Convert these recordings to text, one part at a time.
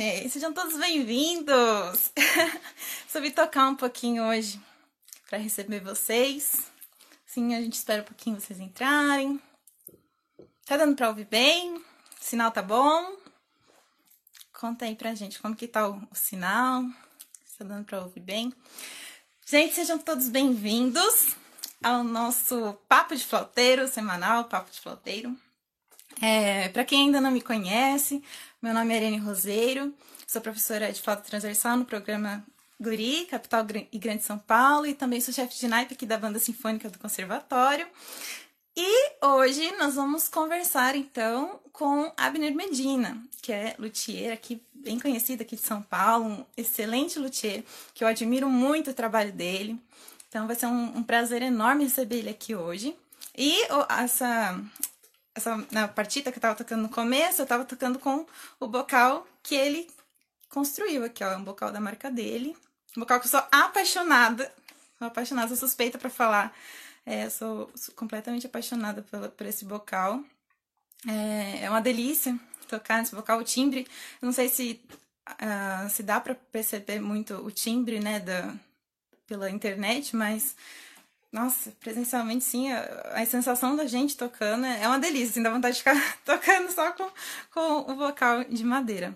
gente? Sejam todos bem-vindos! Soube tocar um pouquinho hoje para receber vocês. Sim, a gente espera um pouquinho vocês entrarem. Tá dando para ouvir bem? O sinal tá bom? Conta aí pra gente como que tá o, o sinal. Tá dando para ouvir bem? Gente, sejam todos bem-vindos ao nosso Papo de Flauteiro semanal, Papo de Flauteiro. É, para quem ainda não me conhece, meu nome é Irene Roseiro, sou professora de flauta transversal no programa Guri, capital e Grande São Paulo, e também sou chefe de naipe aqui da banda sinfônica do Conservatório. E hoje nós vamos conversar então com Abner Medina, que é luthier aqui, bem conhecido aqui de São Paulo, um excelente luthier, que eu admiro muito o trabalho dele. Então vai ser um, um prazer enorme receber ele aqui hoje. E essa, essa na partita que eu tava tocando no começo, eu tava tocando com o bocal que ele construiu aqui, ó, é um bocal da marca dele. Um bocal que eu sou apaixonada, sou apaixonada, sou suspeita para falar. É, sou, sou, completamente apaixonada por, por esse bocal. É, é uma delícia tocar nesse bocal, o timbre. Não sei se, uh, se dá para perceber muito o timbre, né, da, pela internet, mas nossa, presencialmente sim, a, a, sensação da gente tocando é uma delícia, assim, dá vontade de ficar tocando só com, com o vocal de madeira.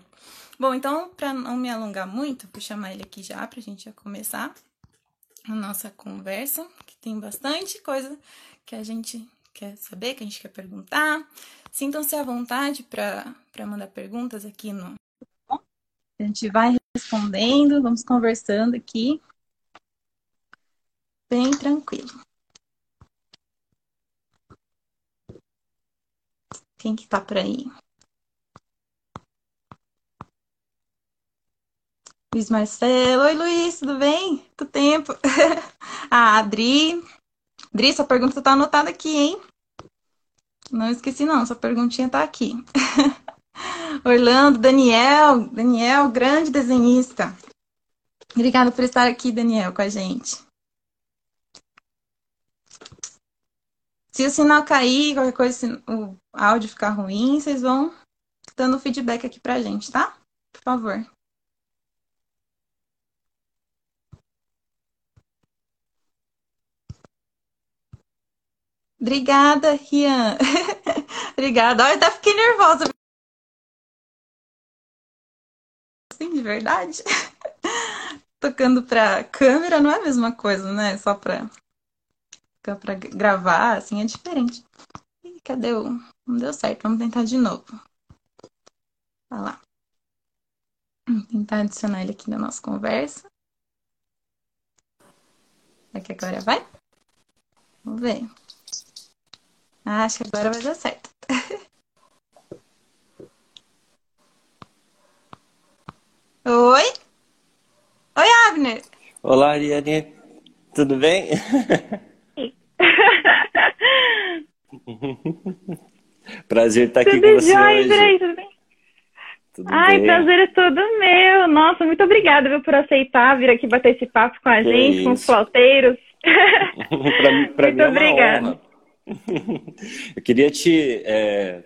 Bom, então, para não me alongar muito, vou chamar ele aqui já para a gente já começar a nossa conversa, que tem bastante coisa que a gente quer saber, que a gente quer perguntar. Sintam-se à vontade para mandar perguntas aqui no. A gente vai respondendo, vamos conversando aqui bem tranquilo. Quem que tá por aí? Luiz Marcelo. Oi, Luiz, tudo bem? Quanto tempo? a Adri. Adri, sua pergunta tá anotada aqui, hein? Não esqueci, não. Sua perguntinha tá aqui. Orlando, Daniel. Daniel, grande desenhista. Obrigada por estar aqui, Daniel, com a gente. Se o sinal cair, qualquer coisa, o áudio ficar ruim, vocês vão dando feedback aqui pra gente, tá? Por favor. Obrigada, Rian. Obrigada. Olha, até fiquei nervosa. Sim, de verdade. Tocando pra câmera não é a mesma coisa, né? Só pra para gravar, assim, é diferente. Ih, cadê o. Não deu certo, vamos tentar de novo. Vai lá. Vamos tentar adicionar ele aqui na nossa conversa. Aqui agora vai? Vamos ver. Ah, acho que agora vai dar certo. Oi? Oi, Abner. Olá, Ariane. Tudo bem? prazer estar aqui tudo com você jóia, hoje. Peraí, tudo bem? Tudo Ai, bem? prazer é todo meu. Nossa, muito obrigada viu, por aceitar vir aqui bater esse papo com a que gente, com os flauteiros. pra, pra muito mim é obrigada. Eu queria te é,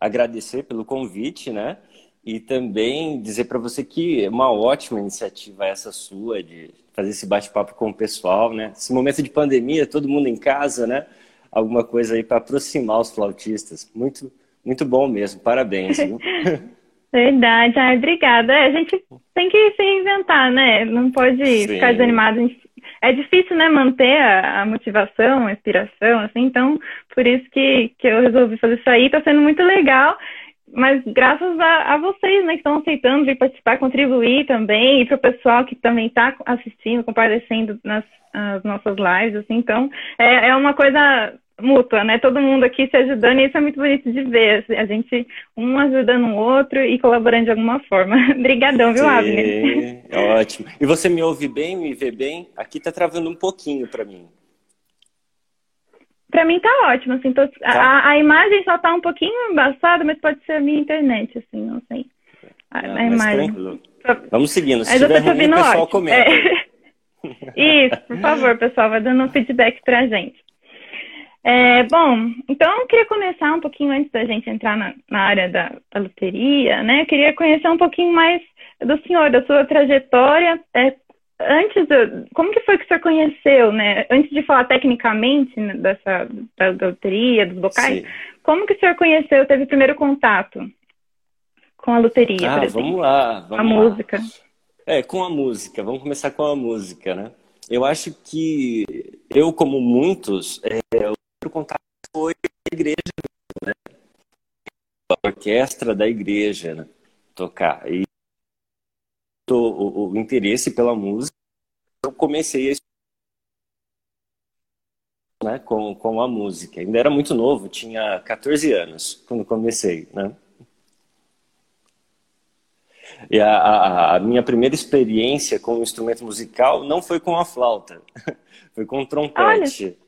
agradecer pelo convite, né? E também dizer para você que é uma ótima iniciativa essa sua de fazer esse bate-papo com o pessoal, né? Esse momento de pandemia, todo mundo em casa, né? Alguma coisa aí para aproximar os flautistas. Muito, muito bom mesmo. Parabéns. Viu? Verdade, Ai, obrigada. É, a gente tem que se reinventar, né? Não pode Sim. ficar desanimado. É difícil, né, manter a, a, motivação, a inspiração, assim. Então, por isso que, que eu resolvi fazer isso aí. Tá sendo muito legal mas graças a, a, vocês, né, que estão aceitando vir participar, contribuir também, e para o pessoal que também está assistindo, comparecendo nas nossas lives, assim, então é, é uma coisa mútua, né? Todo mundo aqui se ajudando e isso é muito bonito de ver, assim, a gente um ajudando o outro e colaborando de alguma forma. Obrigadão, viu, Abner? Ótimo. E você me ouve bem, me vê bem? Aqui tá travando um pouquinho para mim. Pra mim tá ótimo, assim, tô... tá. A, a, imagem só tá um pouquinho embaçada, mas pode ser a minha internet, assim, não sei. A, ah, a imagem. Tranquilo. Vamos seguindo, se mas tiver ruim, o pessoal ótimo. comenta. É. Isso, por favor, pessoal, vai dando um feedback pra gente. É, bom, então eu queria começar um pouquinho antes da gente entrar na, na área da, da loteria, né? Eu queria conhecer um pouquinho mais do senhor, da sua trajetória. É, antes, do, como que foi que o senhor conheceu, né? Antes de falar tecnicamente né, dessa da, da loteria, dos bocais, Sim. como que o senhor conheceu, teve o primeiro contato com a loteria, ah, Vamos lá, vamos a lá. música. É, com a música. Vamos começar com a música, né? Eu acho que eu, como muitos, é, o contato foi a igreja, né? A orquestra da igreja, né? Tocar. E o, o interesse pela música, eu comecei a né, com, com a música. Ainda era muito novo, tinha 14 anos quando comecei, né? E a, a, a, minha primeira experiência com o instrumento musical não foi com a flauta, foi com o trompete. Olha.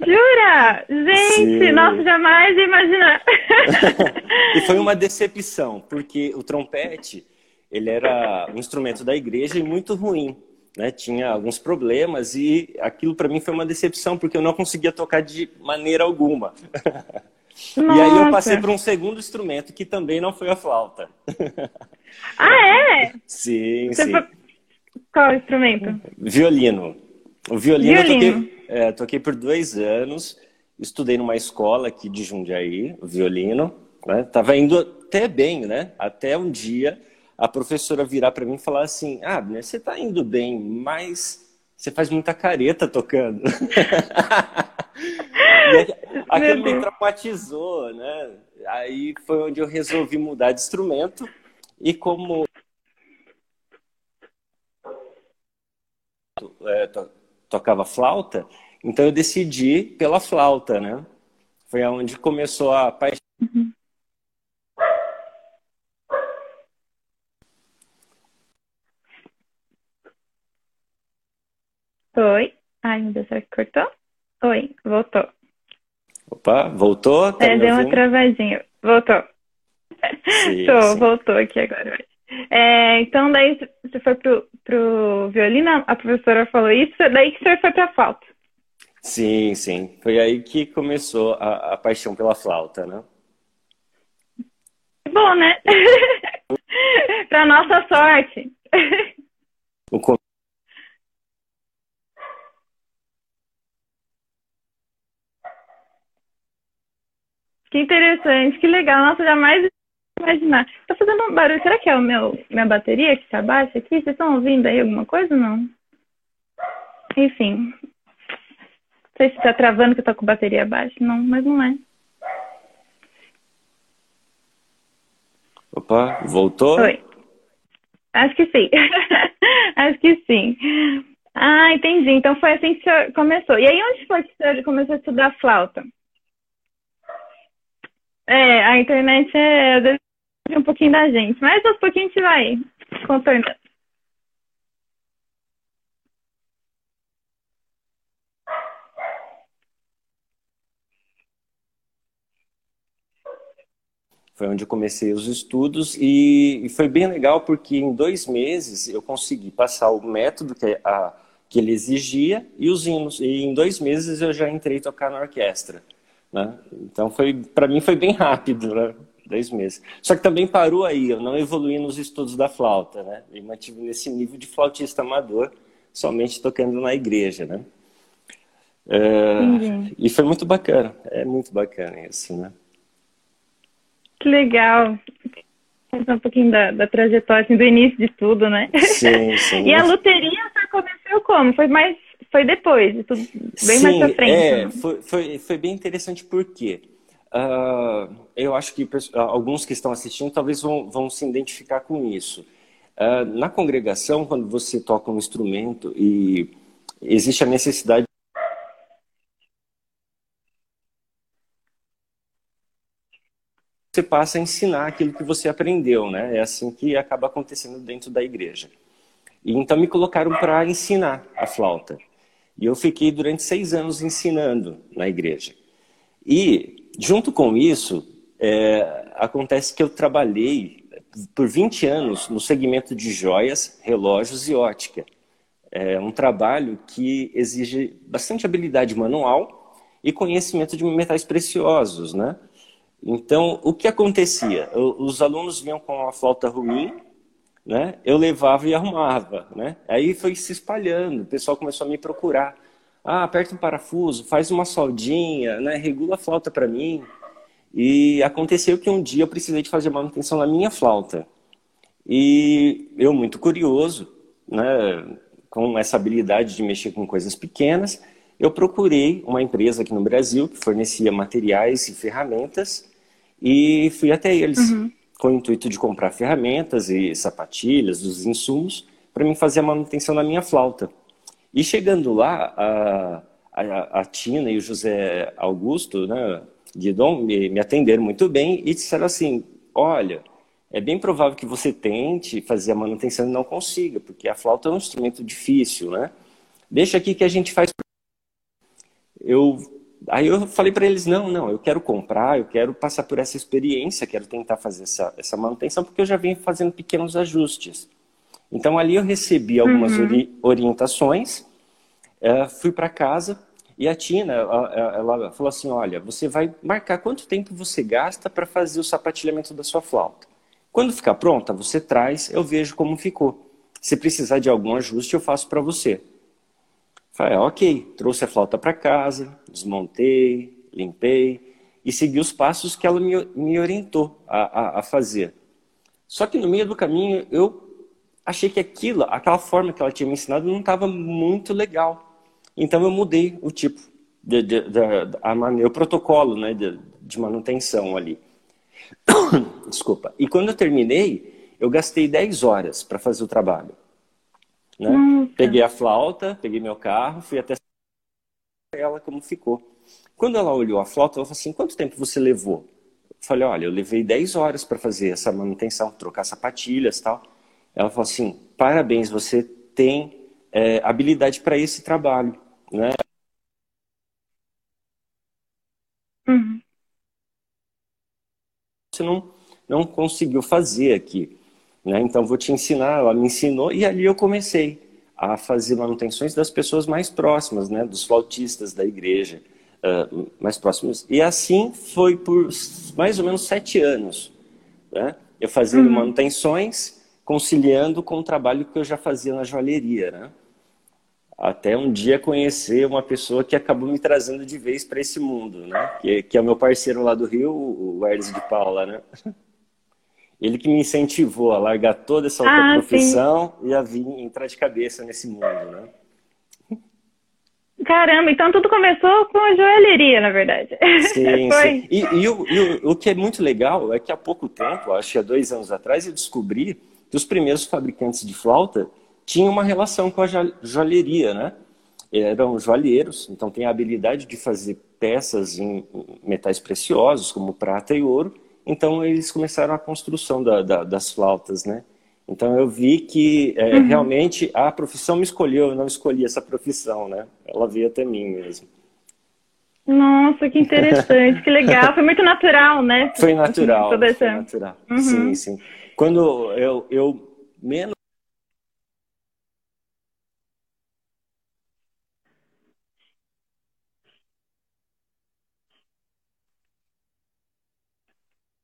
Jura? Gente, Sim. nossa, jamais ia imaginar. e foi uma decepção, porque o trompete, ele era um instrumento da igreja e muito ruim. Né? Tinha alguns problemas e aquilo para mim foi uma decepção, porque eu não conseguia tocar de maneira alguma. Nossa. E aí eu passei para um segundo instrumento que também não foi a flauta. Ah, é? Sim, Você sim. Foi... Qual instrumento? Violino. O violino, violino. Eu, toquei, é, toquei por dois anos, estudei numa escola aqui de Jundiaí, violino. Né? Tava indo até bem, né? Até um dia a professora virar para mim e falar assim: Ah, você está indo bem, mas você faz muita careta tocando. aquilo me traumatizou, né? Aí foi onde eu resolvi mudar de instrumento e como é, to tocava flauta, então eu decidi pela flauta, né? Foi aonde começou a paixão. Uhum. Oi. Ai, meu Deus, será que cortou? Oi, voltou. Opa, voltou? Tá é, deu uma travadinha. Voltou. Sim, Tô, sim. voltou aqui agora. É, então, daí você foi pro, pro violino, a professora falou isso, daí que você foi pra flauta. Sim, sim. Foi aí que começou a, a paixão pela flauta, né? Bom, né? pra nossa sorte. O Que interessante, que legal. Nossa, jamais imaginar. Tá fazendo um barulho. Será que é o meu minha bateria que tá baixa aqui? Vocês estão ouvindo aí alguma coisa ou não? Enfim. Não sei se tá travando que eu tô com bateria baixa. Não, mas não é. Opa, voltou? Oi. Acho que sim. Acho que sim. Ah, entendi. Então foi assim que você começou. E aí onde foi que você começou a estudar flauta? É, a internet é um pouquinho da gente, mas aos pouquinhos a gente vai contornando. Foi onde eu comecei os estudos e, foi bem legal porque em dois meses eu consegui passar o método que, a, que ele exigia e os hinos. E em dois meses eu já entrei tocar na orquestra. Né? Então, foi para mim foi bem rápido, né? dois meses. Só que também parou aí, eu não evoluí nos estudos da flauta, né? E mantive nesse nível de flautista amador, somente tocando na igreja, né? É, e foi muito bacana, é muito bacana isso, né? Que legal. Um pouquinho da, da trajetória, assim, do início de tudo, né? Sim, sim. e a loteria você começou como? Foi mais foi depois, bem Sim, mais pra frente. É, né? foi, foi, foi bem interessante porque uh, eu acho que alguns que estão assistindo talvez vão, vão se identificar com isso. Uh, na congregação, quando você toca um instrumento e existe a necessidade você passa a ensinar aquilo que você aprendeu, né? É assim que acaba acontecendo dentro da igreja. E então me colocaram para ensinar a flauta. E eu fiquei durante seis anos ensinando na igreja. E, junto com isso, é, acontece que eu trabalhei por 20 anos no segmento de joias, relógios e ótica. É um trabalho que exige bastante habilidade manual e conhecimento de metais preciosos, né? Então, o que acontecia? Os alunos vinham com a flauta ruim, né? Eu levava e arrumava, né? Aí foi se espalhando, o pessoal começou a me procurar. Ah, aperta um parafuso, faz uma soldinha, né? Regula a flauta para mim. E aconteceu que um dia eu precisei de fazer manutenção na minha flauta. E eu, muito curioso, né, com essa habilidade de mexer com coisas pequenas, eu procurei uma empresa aqui no Brasil que fornecia materiais e ferramentas e fui até eles uhum. Com o intuito de comprar ferramentas e sapatilhas, os insumos, para mim fazer a manutenção da minha flauta. E chegando lá, a, a, a Tina e o José Augusto, né, Guidon, me, me atenderam muito bem e disseram assim: olha, é bem provável que você tente fazer a manutenção e não consiga, porque a flauta é um instrumento difícil, né? Deixa aqui que a gente faz. Eu, aí eu falei para eles: não, não, eu quero comprar, eu quero passar por essa experiência, quero tentar fazer essa, essa manutenção, porque eu já venho fazendo pequenos ajustes. Então ali eu recebi algumas uhum. ori orientações, uh, fui para casa e a Tina, ela, ela falou assim: olha, você vai marcar quanto tempo você gasta para fazer o sapatilhamento da sua flauta. Quando ficar pronta, você traz, eu vejo como ficou. Se precisar de algum ajuste, eu faço para você. Falei, ok, trouxe a flauta para casa, desmontei, limpei e segui os passos que ela me, me orientou a, a, a fazer. Só que no meio do caminho eu achei que aquilo, aquela forma que ela tinha me ensinado não estava muito legal. Então eu mudei o tipo, de, de, de, a maneira, o protocolo né, de, de manutenção ali. Desculpa. E quando eu terminei, eu gastei 10 horas para fazer o trabalho. Né? Peguei a flauta, peguei meu carro, fui até ela como ficou. Quando ela olhou a flauta, ela falou assim: quanto tempo você levou? Eu falei: olha, eu levei 10 horas para fazer essa manutenção, trocar sapatilhas tal. Ela falou assim: parabéns, você tem é, habilidade para esse trabalho. Né? Uhum você não, não conseguiu fazer aqui. Né? Então, vou te ensinar. Ela me ensinou e ali eu comecei a fazer manutenções das pessoas mais próximas, né? dos flautistas da igreja uh, mais próximos. E assim foi por mais ou menos sete anos. Né? Eu fazendo uhum. manutenções, conciliando com o trabalho que eu já fazia na joalheria. Né? até um dia conhecer uma pessoa que acabou me trazendo de vez para esse mundo, né? Que, que, é o meu parceiro lá do Rio, o Hermes de Paula, né? Ele que me incentivou a largar toda essa outra ah, profissão sim. e a vir entrar de cabeça nesse mundo, né? Caramba, então tudo começou com a joalheria, na verdade. Sim, sim. E, e, o, e o, o, que é muito legal é que há pouco tempo, acho que há dois anos atrás, eu descobri que os primeiros fabricantes de flauta tinha uma relação com a joalheria, né? Eram joalheiros, então tem a habilidade de fazer peças em metais preciosos, como prata e ouro. Então eles começaram a construção da, da, das flautas, né? Então eu vi que é, uhum. realmente a profissão me escolheu, eu não escolhi essa profissão, né? Ela veio até mim mesmo. Nossa, que interessante, que legal. Foi muito natural, né? Foi natural. Foi natural. Uhum. Sim, sim. Quando eu, eu menos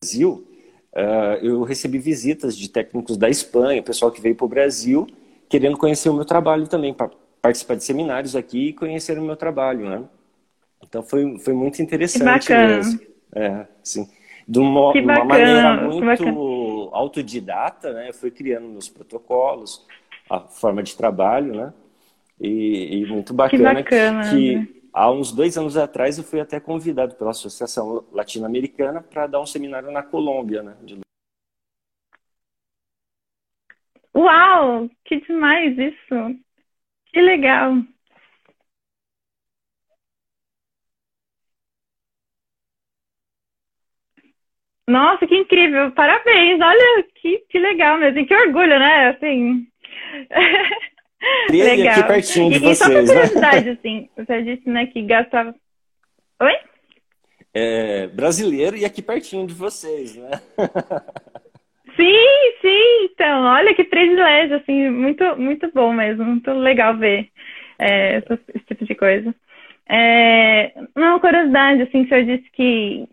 Brasil, uh, eu recebi visitas de técnicos da Espanha, pessoal que veio para o Brasil, querendo conhecer o meu trabalho também, para participar de seminários aqui e conhecer o meu trabalho, né? Então foi, foi muito interessante mesmo. É, sim. De uma, uma maneira muito autodidata, né? Eu fui criando meus protocolos, a forma de trabalho, né? E, e muito bacana que, bacana, que né? Há uns dois anos atrás, eu fui até convidado pela Associação Latino-Americana para dar um seminário na Colômbia, né? De... Uau! Que demais isso! Que legal! Nossa, que incrível! Parabéns! Olha que, que legal mesmo! Que orgulho, né? Assim. Legal. aqui pertinho de e, vocês, e só por né? curiosidade, né? assim, você disse, né, que gastava... Oi? É, brasileiro e aqui pertinho de vocês, né? sim, sim, então, olha que privilégio, assim, muito, muito bom mesmo, muito legal ver é, esse, esse tipo de coisa. É, uma curiosidade, assim, o senhor disse que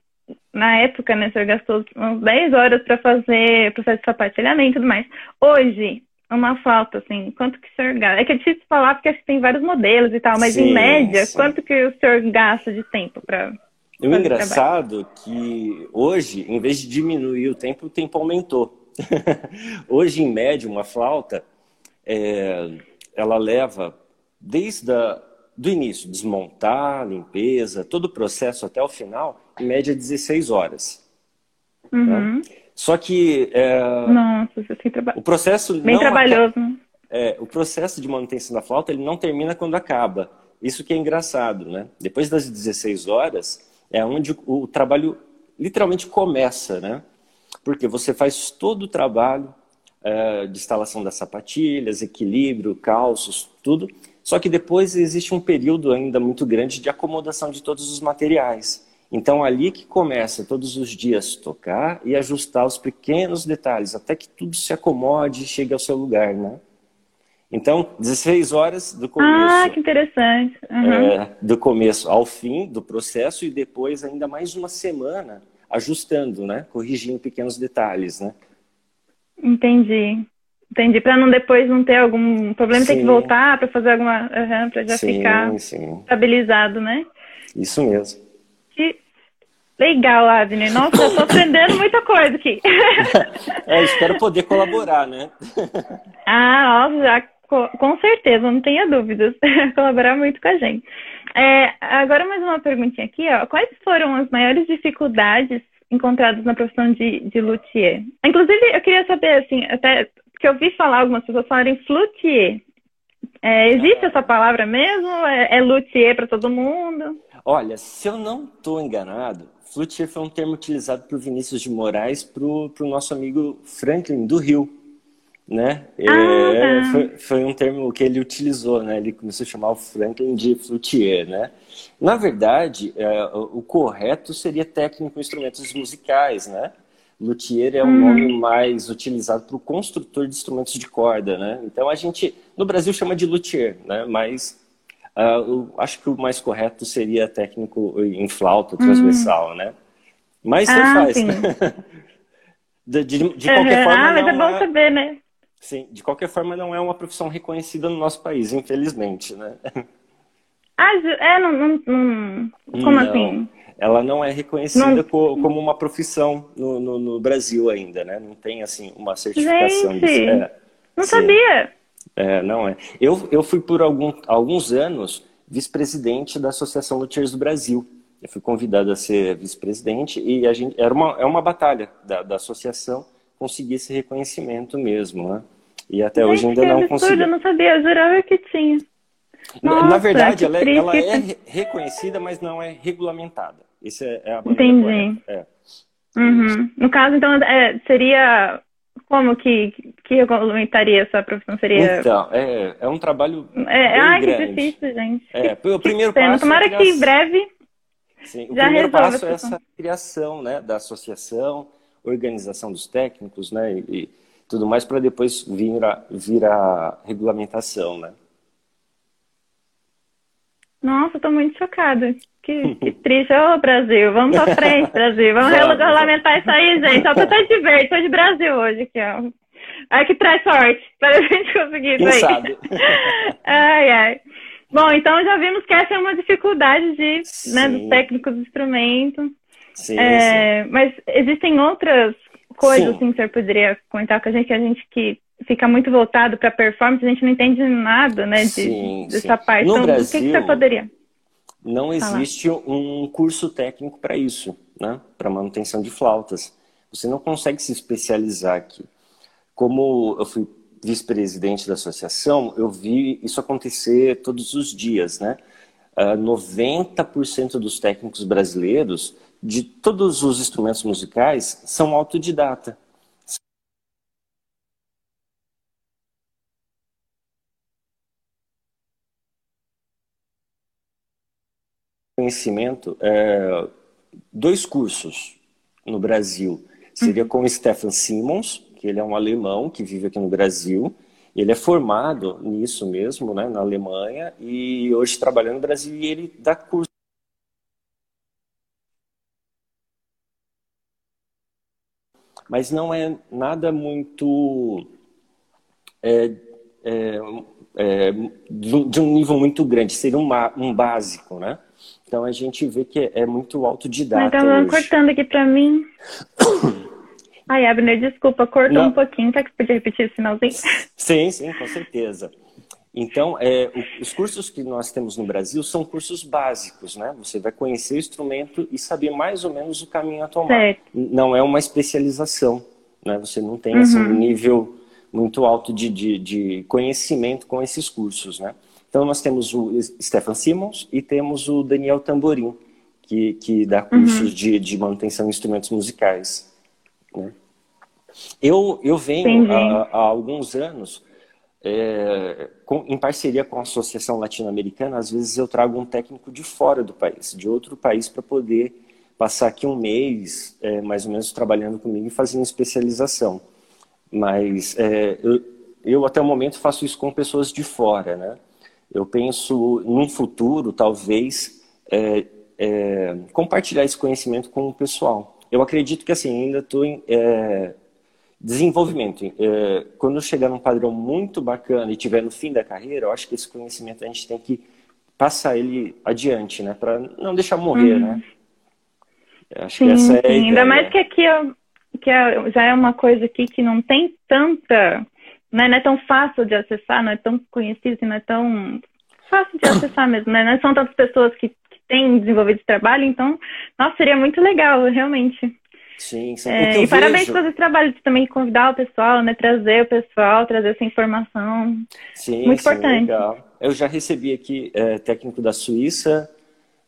na época, né, o senhor gastou uns 10 horas para fazer o processo de sapatilhamento e tudo mais. Hoje, uma flauta, assim, quanto que o senhor gasta? É que é difícil falar porque tem vários modelos e tal, mas sim, em média, sim. quanto que o senhor gasta de tempo para o engraçado é que hoje, em vez de diminuir o tempo, o tempo aumentou. hoje, em média, uma flauta, é, ela leva desde a, do início, desmontar, limpeza, todo o processo até o final, em média 16 horas. Uhum. Né? Só que é, Nossa, você o processo bem trabalhoso. É, o processo de manutenção da flauta ele não termina quando acaba. Isso que é engraçado, né? Depois das 16 horas, é onde o trabalho literalmente começa, né? Porque você faz todo o trabalho é, de instalação das sapatilhas, equilíbrio, calços, tudo. Só que depois existe um período ainda muito grande de acomodação de todos os materiais. Então, ali que começa todos os dias tocar e ajustar os pequenos detalhes, até que tudo se acomode e chegue ao seu lugar, né? Então, 16 horas do começo. Ah, que interessante. Uhum. É, do começo ao fim do processo e depois ainda mais uma semana ajustando, né? Corrigindo pequenos detalhes, né? Entendi. Entendi. Para não depois não ter algum problema, ter que voltar para fazer alguma. Uhum, para já sim, ficar sim. estabilizado, né? Isso mesmo. Legal, Adner. Nossa, eu tô aprendendo muita coisa aqui. é, espero poder colaborar, né? ah, nossa, já com certeza, não tenha dúvidas. Colaborar muito com a gente. É, agora mais uma perguntinha aqui, ó. Quais foram as maiores dificuldades encontradas na profissão de, de luthier? Inclusive, eu queria saber, assim, até que eu ouvi falar algumas pessoas falarem flutier. É, existe essa palavra mesmo? É, é luthier para todo mundo? Olha, se eu não estou enganado, flutier foi um termo utilizado por Vinícius de Moraes para o nosso amigo Franklin do Rio né? Ah, é, foi, foi, um termo que ele utilizou, né? Ele começou a chamar o Franklin de flutier, né? Na verdade, é, o correto seria técnico em instrumentos musicais, né? Luthier é um hum. nome mais utilizado para o construtor de instrumentos de corda, né? Então a gente no Brasil chama de luthier, né? Mas uh, acho que o mais correto seria técnico em flauta transversal, hum. né? Mas você ah, faz. de, de, de, qualquer uhum. forma. Ah, mas é bom é... saber, né? Sim, de qualquer forma não é uma profissão reconhecida no nosso país, infelizmente, né? Ah, é, não, não, não... como não, assim? Ela não é reconhecida não... como uma profissão no, no, no, Brasil ainda, né? Não tem, assim, uma certificação Gente, disso. É, não sim. sabia! É, não é. Eu, eu fui por algum, alguns anos vice-presidente da Associação Luthiers do Brasil. Eu fui convidado a ser vice-presidente e a gente, era uma, é uma batalha da, da associação conseguir esse reconhecimento mesmo, né? E até hoje ainda não consegui. Eu não sabia, eu jurava que tinha. Nossa, Na verdade, ela, é, ela é reconhecida, mas não é regulamentada. Isso é, é a Entendi. É. Uhum. No caso, então, é, seria como que, que regulamentaria essa profissão? Seria... Então, é, é um trabalho é, ai, grande. que difícil, gente. É, o primeiro passo Tomara é que em breve Sim, o primeiro passo é essa criação né, da associação, organização dos técnicos, né, e, e tudo mais para depois vir a, vir a regulamentação, né. Nossa, estou muito chocada. Que, que triste. Ô, Brasil, vamos para frente, Brasil. Vamos, regulamentar isso aí, gente. Só pra de verde, tô de Brasil hoje aqui, ó. Ai, que traz sorte para a gente conseguir isso aí. Sabe? ai, ai. Bom, então já vimos que essa é uma dificuldade de, né, dos técnicos do instrumento. Sim, é, sim. Mas existem outras coisas assim, que você poderia comentar com a gente, que a gente que fica muito voltado para performance, a gente não entende nada, né, de, sim, dessa sim. parte. No então, Brasil, o que, que você poderia? Não existe falar? um curso técnico para isso, né, para manutenção de flautas. Você não consegue se especializar aqui. Como eu fui vice-presidente da associação, eu vi isso acontecer todos os dias, né? Uh, ah, 90% dos técnicos brasileiros de todos os instrumentos musicais são autodidata. Conhecimento, é, dois cursos no Brasil. Seria com Stefan Simons, que ele é um alemão que vive aqui no Brasil, Ele é formado nisso mesmo, né, na Alemanha, e hoje trabalha no Brasil e ele dá curso. Mas não é nada muito. É, é, é, de um nível muito grande, seria um, um básico, né? Então a gente vê que é, muito autodidata. Mas tá cortando aqui para mim. Ai, Abner, desculpa, cortou Não. um pouquinho. Será que você podia repetir o finalzinho? Sim, sim, com certeza. Então, é, os cursos que nós temos no Brasil são cursos básicos, né? Você vai conhecer o instrumento e saber mais ou menos o caminho a tomar. Certo. Não é uma especialização, né? Você não tem assim, uhum. um nível muito alto de, de, de, conhecimento com esses cursos, né? Então, nós temos o Stefan Simons e temos o Daniel Tamborim, que, que dá cursos uhum. de, de manutenção de instrumentos musicais. Né? Eu, eu venho há, há, alguns anos, é, com, em parceria com a Associação Latino-Americana, às vezes eu trago um técnico de fora do país, de outro país, para poder passar aqui um mês, é, mais ou menos, trabalhando comigo e fazendo especialização. Mas é, eu, eu, até o momento, faço isso com pessoas de fora, né? Eu penso, num futuro, talvez, é, é, compartilhar esse conhecimento com o pessoal. Eu acredito que, assim, ainda estou em é, desenvolvimento. É, quando eu chegar num padrão muito bacana e tiver no fim da carreira, eu acho que esse conhecimento a gente tem que passar ele adiante, né? Para não deixar morrer, uhum. né? Eu acho sim, que essa é sim. Ainda mais que aqui que é, já é uma coisa aqui que não tem tanta né, não é tão fácil de acessar, não é tão conhecido, não é tão fácil de acessar mesmo, né? Não são tantas pessoas que, que têm desenvolvido esse trabalho, então, nossa, seria muito legal, realmente. Sim, sim. É, e vejo... parabéns por esse trabalho de também convidar o pessoal, né? Trazer o pessoal, trazer essa informação. Sim, muito sim, importante. Legal. Eu já recebi aqui é, técnico da Suíça,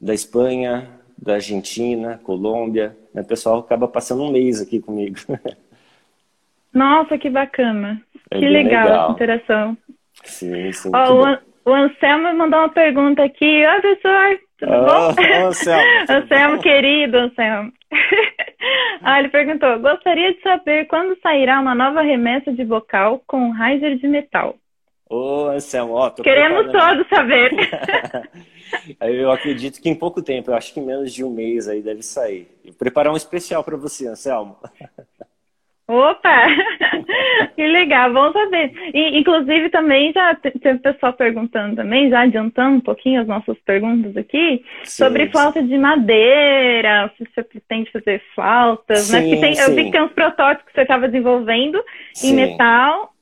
da Espanha, da Argentina, Colômbia. Né? O pessoal acaba passando um mês aqui comigo. Nossa, que bacana. É que legal, legal, essa interação. Sim, sim. Ó, o, o Anselmo mandou uma pergunta aqui. Oi, professor, tudo oh, bom? Anselmo. Anselmo, querido Anselmo. ah, ele perguntou: gostaria de saber quando sairá uma nova remessa de vocal com riser de metal. Ô, Anselmo, ó, Queremos todos saber. eu acredito que em pouco tempo, eu acho que em menos de um mês aí deve sair. Vou preparar um especial para você, Anselmo. Opa! que legal, bom saber. E, inclusive, também já tem pessoal perguntando também, já adiantando um pouquinho as nossas perguntas aqui, sim, sobre sim. flauta de madeira, se você pretende fazer flautas, sim, né? Tem, eu vi que tem uns protótipos que você estava desenvolvendo em metal.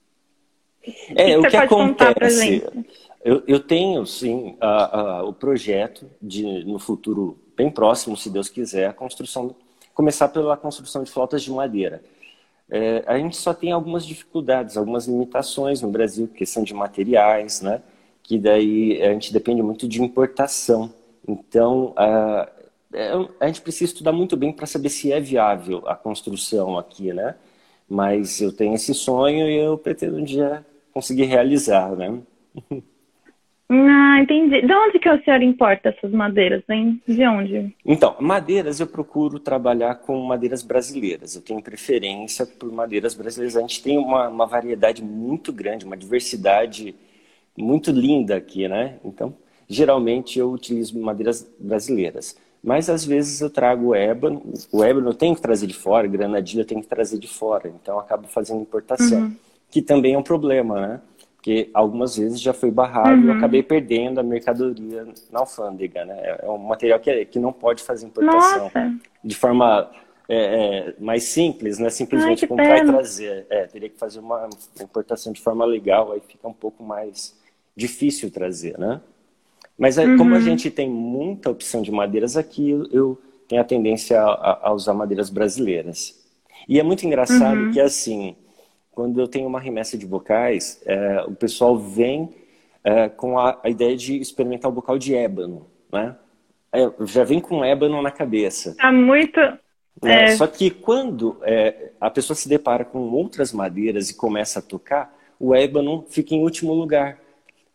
É, o que, o que acontece? Eu, eu, tenho, sim, a, a, o projeto de, no futuro bem próximo, se Deus quiser, a construção, começar pela construção de flautas de madeira. É, a gente só tem algumas dificuldades, algumas limitações no Brasil, questão de materiais, né? Que daí a gente depende muito de importação. Então, a, é, a gente precisa estudar muito bem para saber se é viável a construção aqui, né? Mas eu tenho esse sonho e eu pretendo um dia conseguir realizar, né? Ah, entendi. De onde que o senhor importa essas madeiras, hein? De onde? Então, madeiras eu procuro trabalhar com madeiras brasileiras. Eu tenho preferência por madeiras brasileiras. A gente tem uma, uma variedade muito grande, uma diversidade muito linda aqui, né? Então, geralmente eu utilizo madeiras brasileiras. Mas às vezes eu trago o ébano. O ébano eu tenho que trazer de fora, granadilha eu tenho que trazer de fora. Então eu acabo fazendo importação, uhum. que também é um problema, né? Porque algumas vezes já foi barrado uhum. e eu acabei perdendo a mercadoria na alfândega, né? É, é um material que, que não pode fazer importação Nossa. de forma é, é, mais simples, né? Simplesmente Ai, comprar pena. e trazer. É, teria que fazer uma importação de forma legal, aí fica um pouco mais difícil trazer, né? Mas uhum. como a uhum. gente tem muita opção de madeiras aqui, eu tenho a tendência a, a usar madeiras brasileiras. E é muito engraçado uhum. que assim quando eu tenho uma remessa de vocais, é, o pessoal vem é, com a, a, ideia de experimentar o bocal de ébano, né? É, já vem com ébano na cabeça. Tá muito. É, só que quando é, a pessoa se depara com outras madeiras e começa a tocar, o ébano fica em último lugar.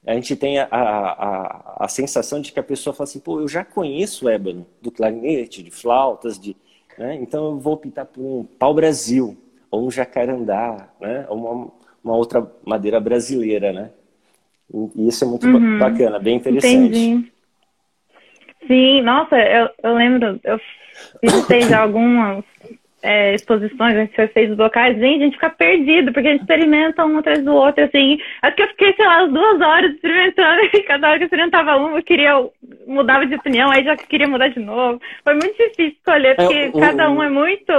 A gente tem a, a, a, sensação de que a pessoa fala assim, pô, eu já conheço o ébano do clarinete, de flautas, de, né? então eu vou optar por um pau-brasil ou um jacarandá, né? Uma, uma outra madeira brasileira, né? E isso é muito uhum. bacana, bem interessante. Entendi. Sim, nossa, eu, eu lembro, eu visitei já algumas é, exposições, a gente fez os locais, gente, a gente fica perdido, porque a gente experimenta um atrás do outro, assim. Acho que eu fiquei, sei lá, duas horas experimentando, e cada hora que eu experimentava uma, eu queria, mudava de opinião, aí já queria mudar de novo. Foi muito difícil escolher, é, porque é, o, cada um é muito.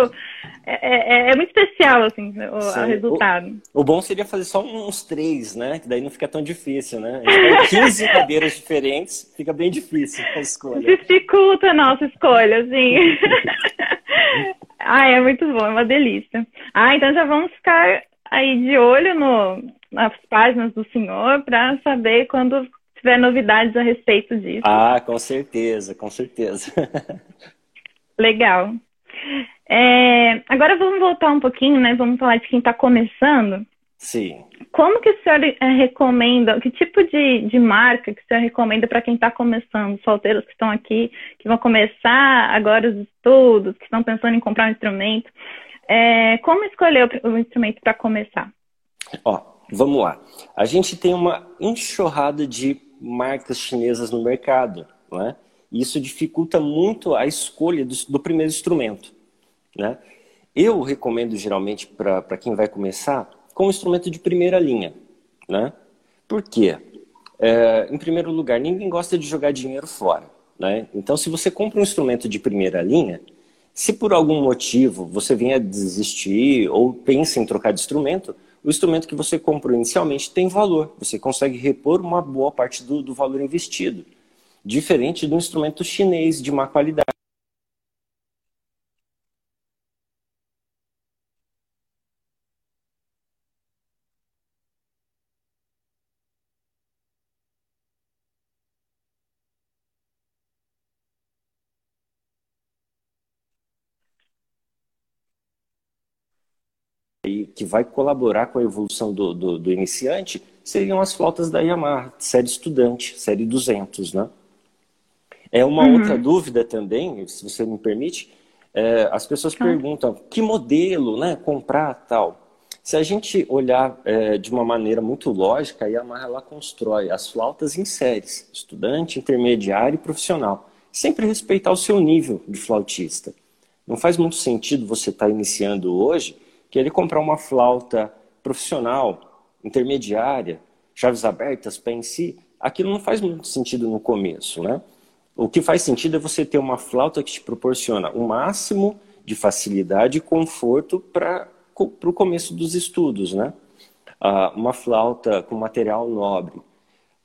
É, é, é muito especial, assim, o, o resultado. O, o, bom seria fazer só uns três, né? Que daí não fica tão difícil, né? A gente tem 15 cadeiras diferentes, fica bem difícil a escolha. Dificulta a nossa escolha, assim. Ah, é muito bom, é uma delícia. Ah, então já vamos ficar aí de olho no, nas páginas do senhor para saber quando tiver novidades a respeito disso. Ah, com certeza, com certeza. Legal. É, agora vamos voltar um pouquinho, né? Vamos falar de quem está começando. Sim. Como que o senhor é, recomenda, que tipo de, de marca que o senhor recomenda para quem está começando, solteiros que estão aqui, que vão começar agora os estudos, que estão pensando em comprar um instrumento, é, como escolher o, o instrumento para começar? Ó, vamos lá. A gente tem uma enxurrada de marcas chinesas no mercado, né? E isso dificulta muito a escolha do, do primeiro instrumento, né? Eu recomendo geralmente para quem vai começar como instrumento de primeira linha. Né? Por quê? É, em primeiro lugar, ninguém gosta de jogar dinheiro fora. Né? Então, se você compra um instrumento de primeira linha, se por algum motivo você venha a desistir ou pensa em trocar de instrumento, o instrumento que você comprou inicialmente tem valor. Você consegue repor uma boa parte do, do valor investido. Diferente do instrumento chinês de má qualidade. Que vai colaborar com a evolução do, do, do, iniciante seriam as flautas da Yamaha, série estudante, série 200, né? É uma uhum. outra dúvida também, se você me permite, é, as pessoas perguntam que modelo, né, comprar tal. Se a gente olhar é, de uma maneira muito lógica, a Yamaha ela constrói as flautas em séries, estudante, intermediário e profissional. Sempre respeitar o seu nível de flautista. Não faz muito sentido você estar tá iniciando hoje Querer comprar uma flauta profissional, intermediária, chaves abertas, pé em si, aquilo não faz muito sentido no começo, né? O que faz sentido é você ter uma flauta que te proporciona o máximo de facilidade e conforto para o começo dos estudos, né? Ah, uma flauta com material nobre,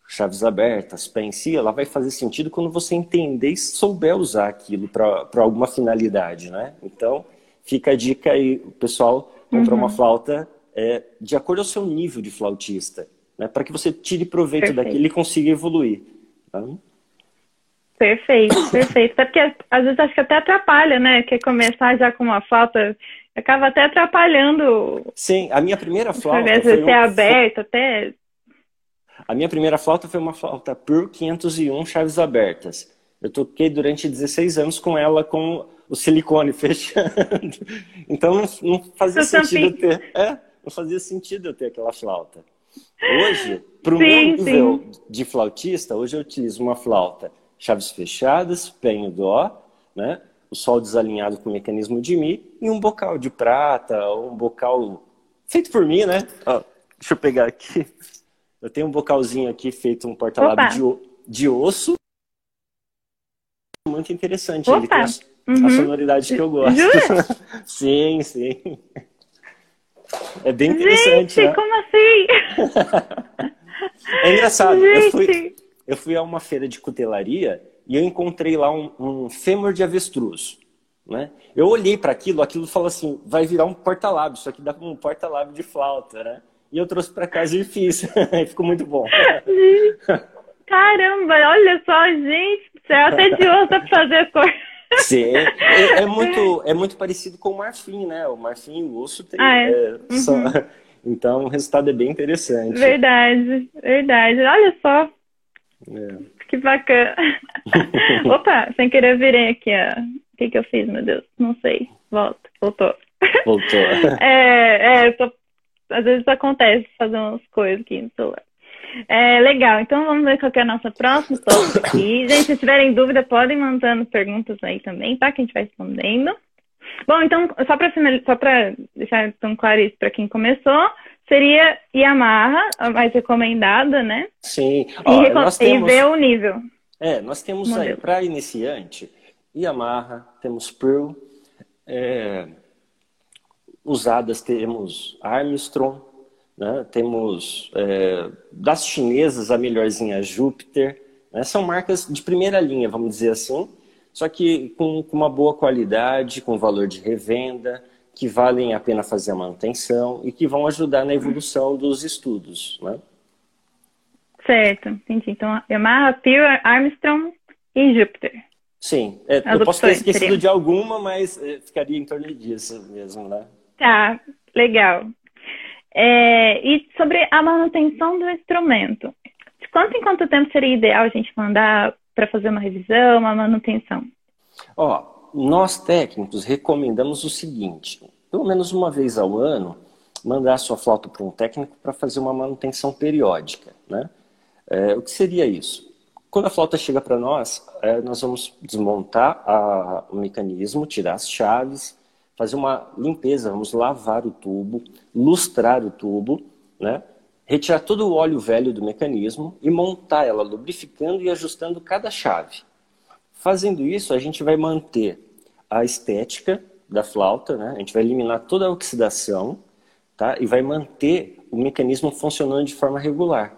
chaves abertas, pé em si, ela vai fazer sentido quando você entender e souber usar aquilo para alguma finalidade, né? Então, fica a dica aí, pessoal comprar uhum. uma flauta é, de acordo ao seu nível de flautista, né? para que você tire proveito perfeito. daquilo e consiga evoluir. Tá? Perfeito, perfeito. Até porque às vezes acho que até atrapalha, né? Quer começar já com uma flauta, acaba até atrapalhando. Sim, a minha primeira flauta. Às vezes ser um... aberto, até. A minha primeira flauta foi uma flauta Pure 501 chaves abertas. Eu toquei durante 16 anos com ela com o silicone fechando. Então não, não fazia eu sentido também. ter. É, não fazia sentido eu ter aquela flauta. Hoje, para o meu nível sim. de flautista, hoje eu utilizo uma flauta chaves fechadas, penho dó, né? o sol desalinhado com o mecanismo de Mi e um bocal de prata, ou um bocal feito por mim, né? Ó, deixa eu pegar aqui. Eu tenho um bocalzinho aqui feito um porta-lábio de, de osso. Muito interessante. Opa. Ele tem as, uhum. a sonoridade que eu gosto. sim, sim. É bem interessante. Gente, né? como assim? é engraçado. Eu fui, eu fui a uma feira de cutelaria e eu encontrei lá um, um fêmur de avestruz. Né? Eu olhei para aquilo, aquilo falou assim, vai virar um porta-lábio, isso aqui dá como um porta-lábio de flauta, né? E eu trouxe para casa e fiz, e ficou muito bom. Caramba, olha só, gente, você é até de osso para fazer as coisas. Sim, é, é, muito, é muito parecido com o marfim, né? O marfim e o osso tem. Ah, é? É, uhum. só... Então o resultado é bem interessante. Verdade, verdade. Olha só. É. Que bacana. Opa, sem querer virei aqui, ó. O que, que eu fiz, meu Deus? Não sei. Volta, voltou. Voltou. é, é, tô às vezes acontece fazer umas coisas aqui no celular. É, legal, então vamos ver qual é a nossa próxima aqui. Gente, se tiverem dúvida, podem mandando perguntas aí também, tá? Que a gente vai respondendo. Bom, então, só para só deixar tão claro isso para quem começou, seria Yamaha, a mais recomendada, né? Sim. Ó, e, nós temos... e ver o nível. É, nós temos Modelo. aí, para iniciante, Yamaha, temos Pearl, é, usadas temos Armstrong, né? temos é, das chinesas a melhorzinha Júpiter, né? são marcas de primeira linha, vamos dizer assim, só que com, com uma boa qualidade, com valor de revenda, que valem a pena fazer a manutenção e que vão ajudar na evolução dos estudos. Né? Certo, entendi. Então, Yamaha, Pure, Armstrong e Júpiter. Sim, é, eu posso ter esquecido seria. de alguma, mas é, ficaria em torno disso mesmo, né? Tá, legal. É, e sobre a manutenção do instrumento. De quanto em quanto tempo seria ideal a gente mandar para fazer uma revisão, uma manutenção? Ó, nós técnicos recomendamos o seguinte: pelo menos uma vez ao ano, mandar a sua flauta para um técnico para fazer uma manutenção periódica. Né? É, o que seria isso? Quando a flauta chega para nós, é, nós vamos desmontar a, o mecanismo, tirar as chaves, fazer uma limpeza, vamos lavar o tubo, lustrar o tubo, né? retirar todo o óleo velho do mecanismo e montar ela, lubrificando e ajustando cada chave. Fazendo isso, a gente vai manter a estética da flauta, né? a gente vai eliminar toda a oxidação tá? e vai manter o mecanismo funcionando de forma regular.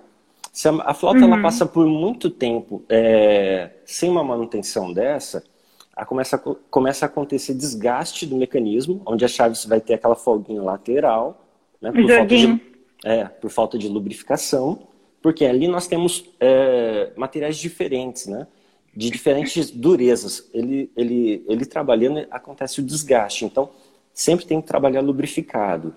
Se a, a flauta uhum. ela passa por muito tempo é, sem uma manutenção dessa, começa, começa a acontecer desgaste do mecanismo, onde a chave vai ter aquela folguinha lateral, né, por, falta de, é, por falta de lubrificação, porque ali nós temos é, materiais diferentes, né, de diferentes durezas. Ele, ele, ele trabalhando, acontece o desgaste, então sempre tem que trabalhar lubrificado.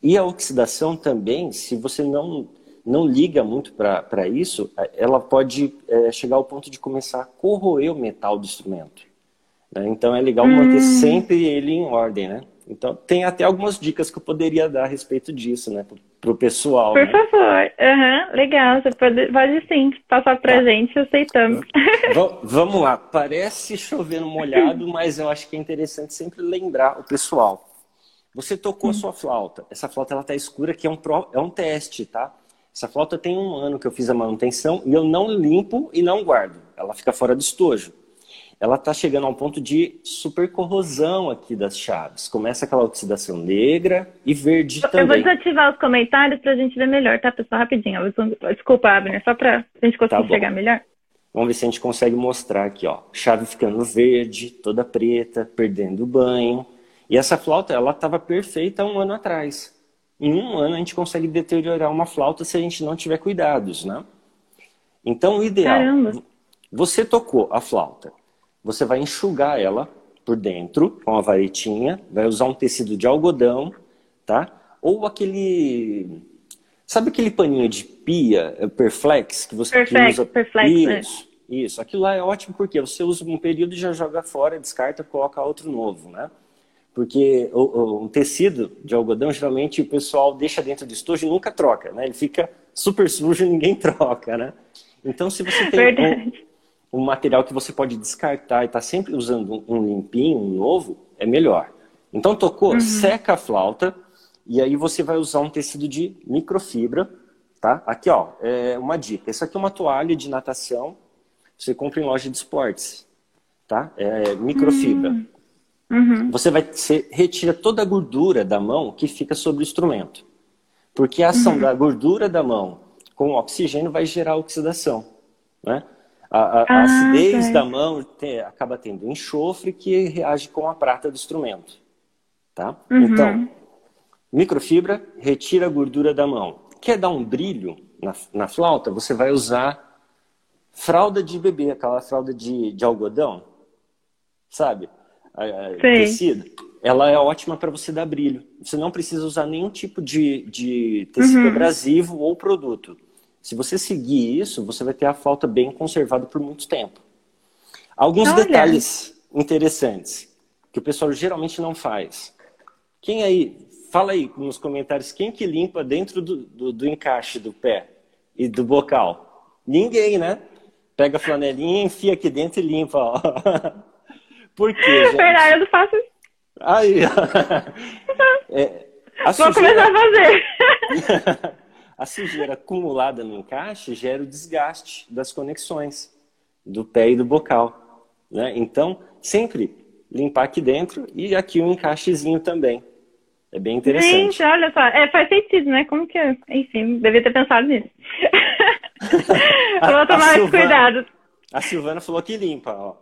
E a oxidação também, se você não, não liga muito para isso, ela pode é, chegar ao ponto de começar a corroer o metal do instrumento. Né? Então é legal hum. manter sempre ele em ordem, né? Então tem até algumas dicas que eu poderia dar a respeito disso, né? Para o pessoal. Por né? favor, uhum, legal, você pode, pode sim passar para tá. gente, aceitamos. V vamos lá, parece chovendo molhado, mas eu acho que é interessante sempre lembrar o pessoal. Você tocou hum. a sua flauta, essa flauta ela tá escura, que é um, pro, é um teste, tá? Essa flauta tem um ano que eu fiz a manutenção e eu não limpo e não guardo. Ela fica fora do estojo ela está chegando a um ponto de supercorrosão aqui das chaves. Começa aquela oxidação negra e verde eu também. Eu vou desativar os comentários para a gente ver melhor, tá, pessoal? Rapidinho. Desculpa, Abner, só para a gente conseguir tá chegar melhor. Vamos ver se a gente consegue mostrar aqui, ó. Chave ficando verde, toda preta, perdendo o banho. E essa flauta, ela estava perfeita um ano atrás. Em um ano a gente consegue deteriorar uma flauta se a gente não tiver cuidados, né? Então, o ideal... Caramba. Você tocou a flauta você vai enxugar ela por dentro com a varetinha, vai usar um tecido de algodão, tá? Ou aquele sabe aquele paninho de pia, é, Perflex, que você Perfect, usa Perflex, isso, né? isso. Aquilo lá é ótimo porque você usa um período e já joga fora, descarta, coloca outro novo, né? Porque o, o, um tecido de algodão, geralmente o pessoal deixa dentro do estojo e nunca troca, né? Ele fica super sujo e ninguém troca, né? Então, se você tem um, um material que você pode descartar e está sempre usando um limpinho, um novo, é melhor. Então tocou, uhum. seca a flauta e aí você vai usar um tecido de microfibra, tá? Aqui ó, é uma dica. Essa aqui é uma toalha de natação. Você compra em loja de esportes, tá? É microfibra. Uhum. Uhum. Você vai você retira toda a gordura da mão que fica sobre o instrumento, porque a ação uhum. da gordura da mão com o oxigênio vai gerar oxidação, né? A, a, ah, a acidez da mão te, acaba tendo enxofre que reage com a prata do instrumento. Tá? Uhum. Então, microfibra retira a gordura da mão. Quer dar um brilho na, na flauta? Você vai usar fralda de bebê, aquela fralda de, de algodão, sabe? A, a tecido. Ela é ótima para você dar brilho. Você não precisa usar nenhum tipo de, de tecido uhum. abrasivo ou produto. Se você seguir isso, você vai ter a flauta bem conservada por muito tempo. Alguns Olha. detalhes interessantes que o pessoal geralmente não faz. Quem aí fala aí nos comentários quem que limpa dentro do, do, do encaixe do pé e do bocal. Ninguém, né? Pega a flanelinha, enfia aqui dentro e limpa. Ó. Por quê, gente? Verdade, eu não faço isso. Aí, é, Vou sujeira... começar a fazer. a sujeira acumulada no encaixe gera o desgaste das conexões do pé e do bocal. Né? Então, sempre limpar aqui dentro e aqui um encaixezinho também. É bem interessante. Gente, olha só, é, faz sentido, né? Como que. Enfim, devia ter pensado nisso. Vou tomar mais cuidado. A Silvana falou que limpa, ó.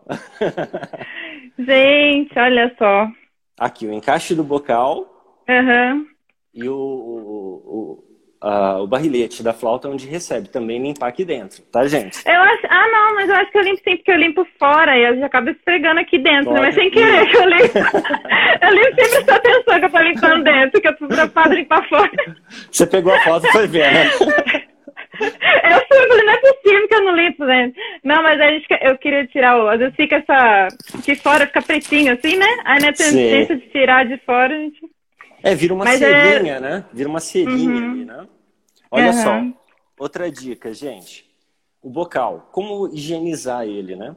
Gente, olha só. Aqui, o encaixe do bocal. Uhum. E o, o, o, a, o barrilete da flauta onde recebe. Também limpar aqui dentro, tá, gente? Eu acho... Ah, não, mas eu acho que eu limpo sim, porque eu limpo fora e eu já acabo esfregando aqui dentro, né? Mas sem querer que eu limpo. eu limpo sempre essa atenção que eu tô limpando dentro, que eu tô preocupado em limpar fora. Você pegou a foto e foi ver, né? Eu falei, não é possível que eu não limpo, né? Não, mas a gente, eu queria tirar o. Às vezes fica essa. De fora fica pretinho assim, né? Aí na tendência de tirar de fora, a gente. É, vira uma mas cerinha, é... né? Vira uma cerinha uhum. ali, né? Olha uhum. só, outra dica, gente. O bocal, como higienizar ele, né?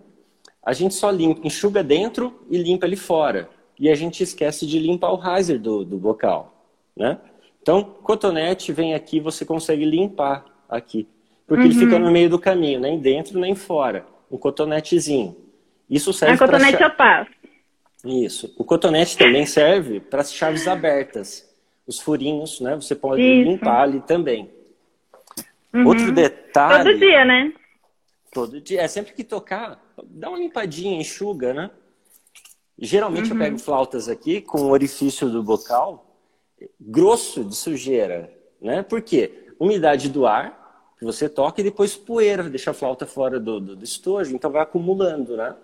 A gente só limpa, enxuga dentro e limpa ele fora. E a gente esquece de limpar o riser do, do bocal, né? Então, cotonete vem aqui, você consegue limpar aqui. Porque uhum. ele fica no meio do caminho, nem dentro nem fora. Um cotonetezinho. Isso serve para. cotonete pra... eu passo. Isso. O cotonete também serve para as chaves abertas. Os furinhos, né? Você pode Isso. limpar ali também. Uhum. Outro detalhe. Todo dia, né? Todo dia. É sempre que tocar, dá uma limpadinha, enxuga, né? Geralmente uhum. eu pego flautas aqui com o orifício do bocal grosso de sujeira, né? Por quê? Umidade do ar, que você toca, e depois poeira, deixa a flauta fora do, do, do estojo, então vai acumulando, né?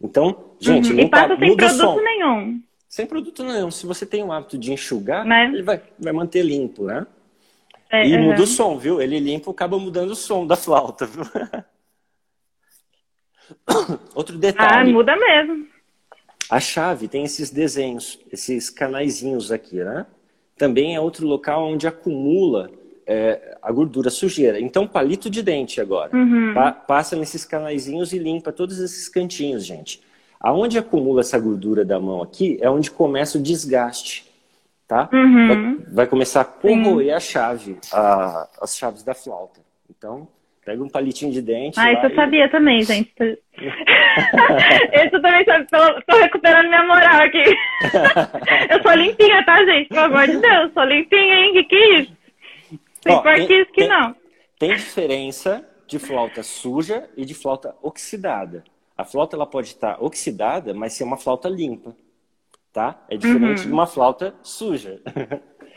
Então, gente, uhum. limpa, e passa sem produto nenhum. Sem produto nenhum. Se você tem o hábito de enxugar, né? ele vai, vai manter limpo, né? É, e muda o som, viu? Ele limpa, acaba mudando o som da flauta, viu? Outro detalhe. Ah, muda mesmo. A chave tem esses desenhos, esses canaizinhos aqui, né? Também é outro local onde acumula é, a gordura, a sujeira. Então, palito de dente agora. Uhum. Pa passa nesses canaizinhos e limpa todos esses cantinhos, gente. Aonde acumula essa gordura da mão aqui é onde começa o desgaste, tá? Uhum. Vai, vai, começar a corroer Sim. a chave, a, as chaves da flauta. Então, pega um palitinho de dente. Ah, isso eu e... sabia também, gente. isso também sabe. Tô recuperando minha moral aqui. eu sou limpinha, tá, gente? Pelo amor de Deus, sou limpinha, hein? Que que é isso? Tem Ó, tem, que não. Tem diferença de flauta suja e de flauta oxidada. A flauta ela pode estar oxidada, mas ser uma flauta limpa, tá? É diferente uhum. de uma flauta suja.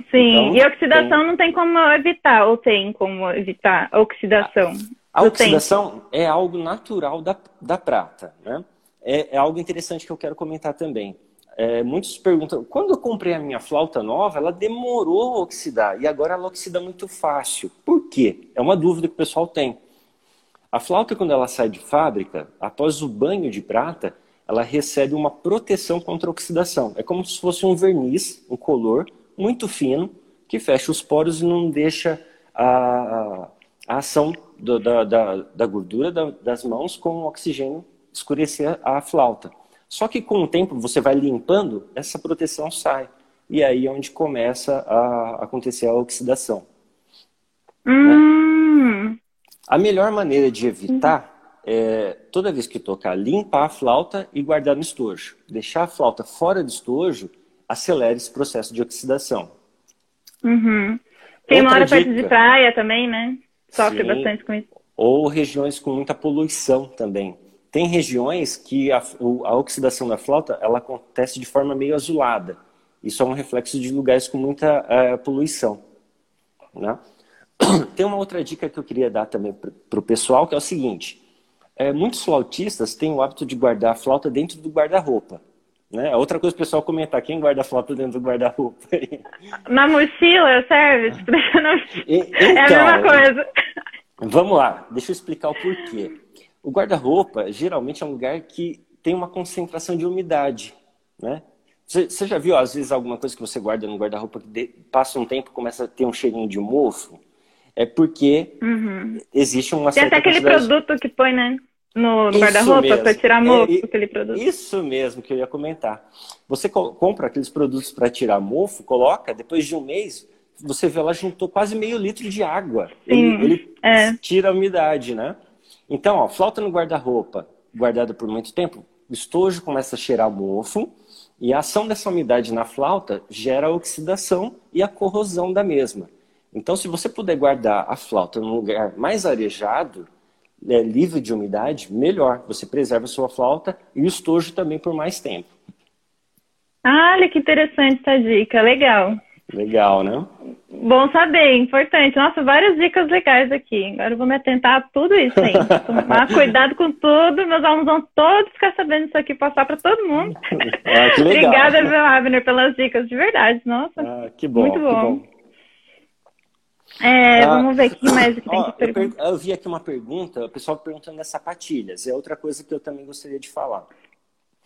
Sim, então, e oxidação tem... não tem como evitar, ou tem como evitar a oxidação? A, a oxidação tempo. é algo natural da, da prata, né? É, é algo interessante que eu quero comentar também. É, muitos perguntam, quando eu comprei a minha flauta nova, ela demorou a oxidar e agora ela oxida muito fácil. Por quê? É uma dúvida que o pessoal tem. A flauta, quando ela sai de fábrica, após o banho de prata, ela recebe uma proteção contra a oxidação. É como se fosse um verniz, um color muito fino, que fecha os poros e não deixa a, a ação do, da, da, da, gordura da, das mãos com o oxigênio escurecer a flauta. Só que com o tempo você vai limpando, essa proteção sai. E aí é onde começa a acontecer a oxidação. Hum. Né? A melhor maneira de evitar é, toda vez que tocar, limpar a flauta e guardar no estojo. Deixar a flauta fora do estojo acelera esse processo de oxidação. Uhum. Tem uma hora perto de praia também, né? Sofre Sim. bastante com isso. Ou regiões com muita poluição também. Tem regiões que a, a oxidação da flauta ela acontece de forma meio azulada. Isso é um reflexo de lugares com muita uh, poluição. Né? Tem uma outra dica que eu queria dar também para o pessoal, que é o seguinte. É, muitos flautistas têm o hábito de guardar a flauta dentro do guarda-roupa. Né? Outra coisa o pessoal comentar, quem guarda a flauta dentro do guarda-roupa? Na mochila, serve? Tipo, então, é a mesma então, coisa. Vamos lá, deixa eu explicar o porquê. O guarda-roupa geralmente é um lugar que tem uma concentração de umidade, né? Você já viu, às vezes, alguma coisa que você guarda no guarda-roupa que passa um tempo começa a ter um cheirinho de mofo? É porque uhum. existe uma Tem certa até aquele quantidade... produto que põe, né? No, guarda-roupa para tirar mofo, é, aquele produto. Isso mesmo que eu ia comentar. Você co compra aqueles produtos para tirar mofo, coloca, depois de um mês, você vê ela juntou quase meio litro de água. Sim, ele, ele é. tira a umidade, né? Então, ó, flauta no guarda-roupa, guardada por muito tempo, o estojo começa a cheirar mofo, e a ação dessa umidade na flauta gera a oxidação e a corrosão da mesma. Então, se você puder guardar a flauta num lugar mais arejado, é, livre de umidade, melhor. Você preserva a sua flauta e o estojo também por mais tempo. Ah, olha que interessante essa dica, legal. Legal, né? Bom saber, importante. Nossa, várias dicas legais aqui. Agora eu vou me atentar a tudo isso aí. Tomar cuidado com tudo. Meus alunos vão todos ficar sabendo isso aqui, passar para todo mundo. Ah, que legal. Obrigada, meu Abner, pelas dicas, de verdade. Nossa, ah, que bom, muito bom. Que bom. É, ah, vamos ver aqui mais o que tem que perguntar. Eu, eu vi aqui uma pergunta, o pessoal perguntando das sapatilhas. É outra coisa que eu também gostaria de falar.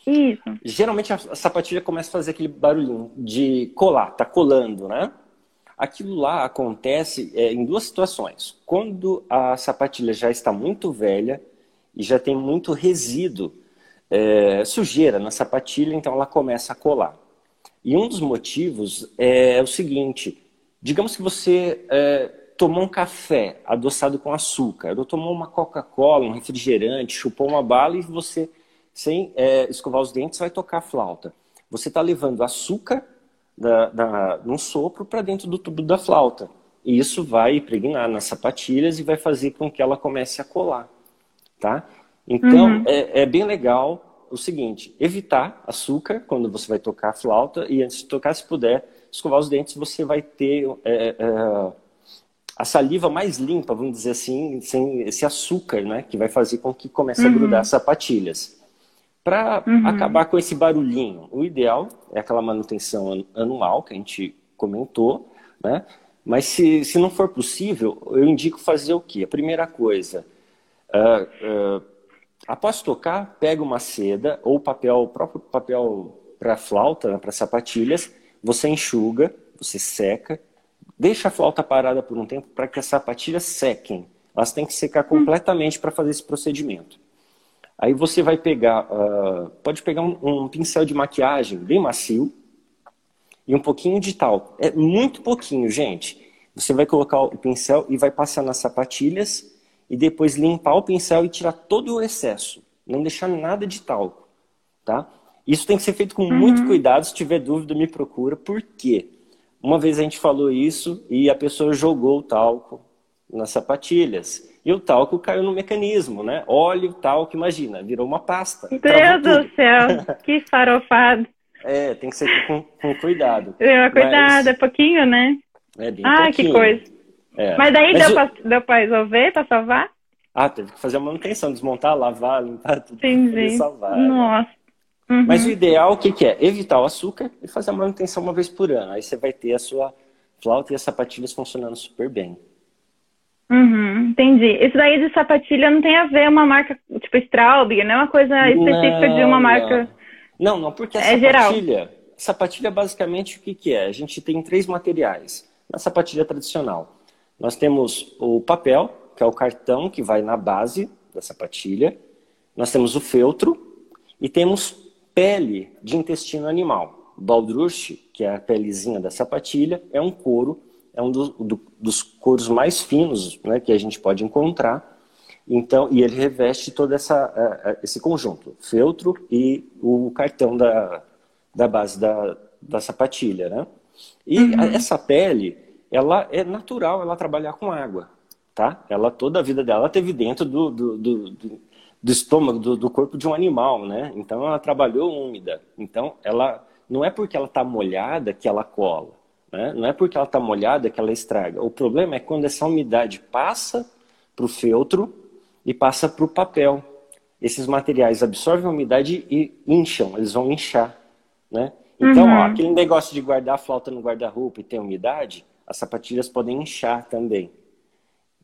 Isso. Geralmente a sapatilha começa a fazer aquele barulhinho de colar, tá colando, né? Aquilo lá acontece é, em duas situações. Quando a sapatilha já está muito velha e já tem muito resíduo, é, sujeira na sapatilha, então ela começa a colar. E um dos motivos é o seguinte: digamos que você é, tomou um café adoçado com açúcar, ou tomou uma Coca-Cola, um refrigerante, chupou uma bala e você sem é, escovar os dentes, vai tocar flauta. Você está levando açúcar da, da, num sopro para dentro do tubo da flauta. E isso vai impregnar nas sapatilhas e vai fazer com que ela comece a colar. Tá? Então, uhum. é, é, bem legal o seguinte: evitar açúcar quando você vai tocar a flauta e antes de tocar, se puder, escovar os dentes, você vai ter é, é, a saliva mais limpa, vamos dizer assim, sem esse açúcar, né? Que vai fazer com que comece uhum. a grudar as sapatilhas. Para uhum. acabar com esse barulhinho, o ideal é aquela manutenção anual que a gente comentou, né? Mas se, se não for possível, eu indico fazer o quê? A primeira coisa, uh, uh, após tocar, pega uma seda ou papel, o próprio papel para flauta, né, para sapatilhas, você enxuga, você seca, deixa a flauta parada por um tempo para que as sapatilhas sequem. Elas têm que secar hum. completamente para fazer esse procedimento. Aí você vai pegar, uh, pode pegar um, um, pincel de maquiagem bem macio e um pouquinho de talco. É muito pouquinho, gente. Você vai colocar o pincel e vai passar nas sapatilhas e depois limpar o pincel e tirar todo o excesso. Não deixar nada de talco, tá? Isso tem que ser feito com uhum. muito cuidado. Se tiver dúvida, me procura. Por quê? Uma vez a gente falou isso e a pessoa jogou o talco nas sapatilhas. E o talco caiu no mecanismo, né? Óleo, talco, imagina, virou uma pasta. Deus do céu, que farofado. É, tem que ser com, com cuidado. É, cuidado, Mas... é pouquinho, né? É bem ah, pouquinho. que coisa. É. Mas daí Mas deu, eu... pra, deu pra resolver, pra salvar? Ah, teve que fazer a manutenção, desmontar, lavar, limpar tudo Entendi. salvar. Né? Nossa. Né? Uhum. Mas o ideal, o que, que é? Evitar o açúcar e fazer a manutenção uma vez por ano. Aí você vai ter a sua flauta e as sapatilhas funcionando super bem. Uhum, entendi. Isso daí de sapatilha não tem a ver uma marca, tipo Straub, não é uma coisa específica não, de uma marca. Não, não, porque a é sapatilha, geral. sapatilha basicamente o que, que é? A gente tem três materiais na sapatilha tradicional. Nós temos o papel, que é o cartão que vai na base da sapatilha. Nós temos o feltro e temos pele de intestino animal. Baldruche, que é a pelezinha da sapatilha, é um couro é um do, do, dos couros mais finos né, que a gente pode encontrar. Então, e ele reveste todo essa, uh, esse conjunto, feltro e o cartão da, da base da, da sapatilha, né? E uhum. essa pele, ela é natural, ela trabalhar com água, tá? Ela toda a vida dela teve dentro do, do, do, do estômago, do, do, corpo de um animal, né? Então ela trabalhou úmida. Então ela não é porque ela está molhada que ela cola. Né? Não é porque ela está molhada que ela estraga. O problema é quando essa umidade passa para o feltro e passa para o papel. Esses materiais absorvem a umidade e incham, eles vão inchar. Né? Então, uhum. ó, aquele negócio de guardar a flauta no guarda-roupa e ter umidade, as sapatilhas podem inchar também.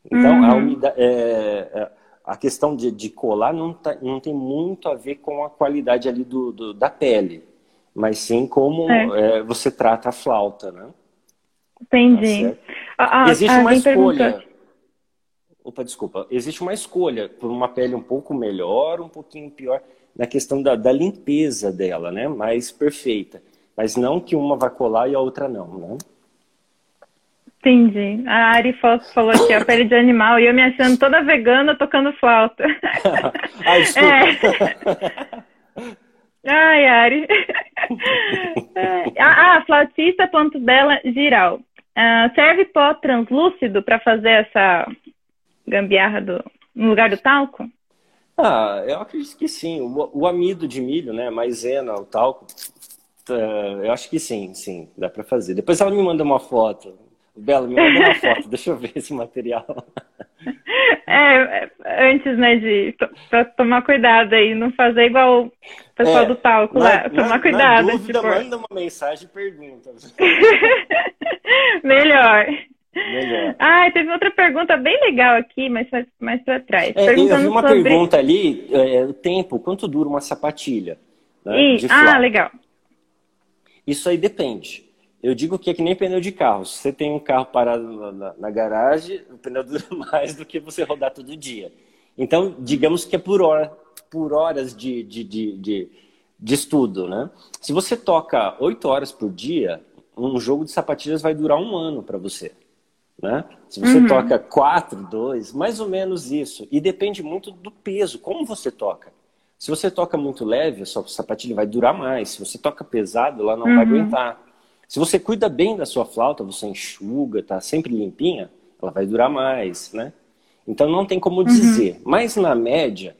Então, uhum. a, umidade, é, é, a questão de, de colar não, tá, não, tem muito a ver com a qualidade ali do, do, da pele. mas sim como é. É, você trata a flauta, né? Entendi. Tá Existe uma escolha. Opa, desculpa. Existe uma escolha por uma pele um pouco melhor, um pouquinho pior, na questão da, da limpeza dela, né? Mais perfeita. Mas não que uma vá colar e a outra não, né? Entendi. A Ari Fosso falou aqui, a pele de animal, e eu me achando toda vegana tocando flauta. ah, desculpa. É. Ai, Ari. ah, ah, flautista ponto bela giral. Uh, serve pó translúcido para fazer essa gambiarra do, no lugar do talco? Ah, eu acredito que sim. O, o amido de milho, né, maisena, o talco, uh, eu acho que sim, sim, dá para fazer. Depois ela me manda uma foto. Bela, me manda uma foto, deixa eu ver esse material. É, antes, né, de pra tomar cuidado aí, não fazer igual o pessoal é, do talco na, lá, tomar na, cuidado. Na dúvida, tipo... manda uma mensagem e pergunta. Melhor. Melhor. Ah, teve outra pergunta bem legal aqui, mas mais, para trás. É, eu vi uma sobre... pergunta ali, é, o tempo, quanto dura uma sapatilha? Né, e... Ah, legal. Isso aí depende. Eu digo que é que nem pneu de carro. Se você tem um carro parado na, na, na garagem, o pneu dura mais do que você rodar todo dia. Então, digamos que é por, hora, por horas de, de, de, de, de estudo, né? Se você toca oito horas por dia, um jogo de sapatilhas vai durar um ano para você. Né? Se você uhum. toca quatro, dois, mais ou menos isso. E depende muito do peso, como você toca. Se você toca muito leve, a sua sapatilha vai durar mais. Se você toca pesado, ela não uhum. vai aguentar. Se você cuida bem da sua flauta, você enxuga, tá sempre limpinha, ela vai durar mais, né? Então não tem como dizer. Uhum. Mas na média,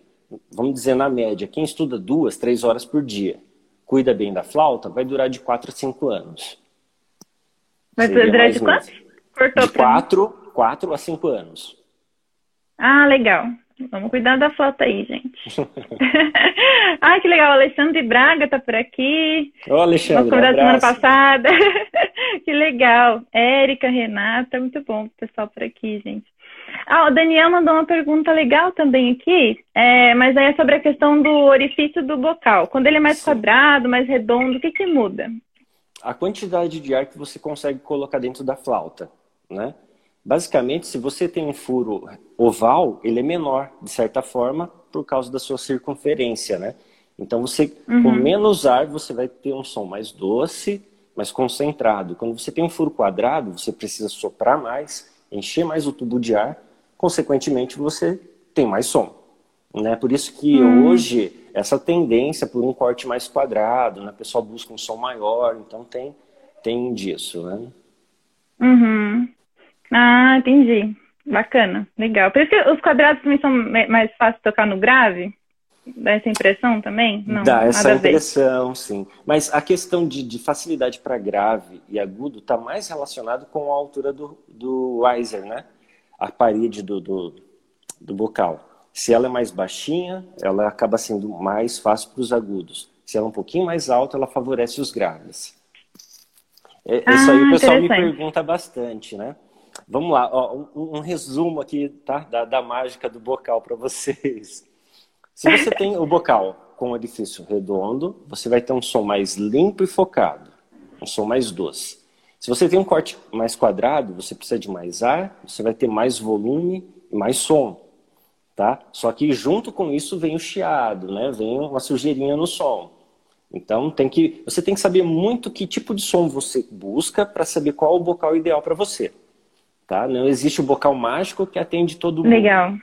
vamos dizer na média, quem estuda duas, três horas por dia, cuida bem da flauta, vai durar de quatro a cinco anos. Vai durar de quanto? Cortou de quatro, quatro a cinco anos. Ah, legal. Vamos cuidar da flauta aí, gente. ah, que legal. O Alexandre Braga tá por aqui. Ô, Alexandre. Nós um semana passada. que legal. Érica, Renata, muito bom pessoal por aqui, gente. Ah, o Daniel mandou uma pergunta legal também aqui, é, mas aí é sobre a questão do orifício do bocal. Quando ele é mais Sim. quadrado, mais redondo, o que que muda? A quantidade de ar que você consegue colocar dentro da flauta, né? Basicamente, se você tem um furo oval, ele é menor, de certa forma, por causa da sua circunferência, né? Então, você, uhum. com menos ar, você vai ter um som mais doce, mais concentrado. Quando você tem um furo quadrado, você precisa soprar mais, encher mais o tubo de ar, consequentemente, você tem mais som. Né? Por isso que uhum. hoje, essa tendência por um corte mais quadrado, né? o pessoal busca um som maior, então tem, tem disso, né? Uhum. Ah, entendi. Bacana, legal. Por isso que os quadrados também são mais fáceis de tocar no grave? Dá essa impressão também? Não, Dá essa impressão, sim. Mas a questão de, de facilidade para grave e agudo está mais relacionado com a altura do, do riser, né? A parede do, do, do bocal. Se ela é mais baixinha, ela acaba sendo mais fácil para os agudos. Se ela é um pouquinho mais alta, ela favorece os graves. É, ah, isso aí o pessoal me pergunta bastante, né? Vamos lá, ó, um, um, resumo aqui tá? da, da mágica do bocal para vocês. Se você tem o bocal com orifício redondo, você vai ter um som mais limpo e focado, um som mais doce. Se você tem um corte mais quadrado, você precisa de mais ar, você vai ter mais volume e mais som, tá? Só que junto com isso vem o chiado, né? Vem uma sujeirinha no som. Então tem que, você tem que saber muito que tipo de som você busca para saber qual o bocal ideal para você. Tá? Não existe o bocal mágico que atende todo mundo. Legal.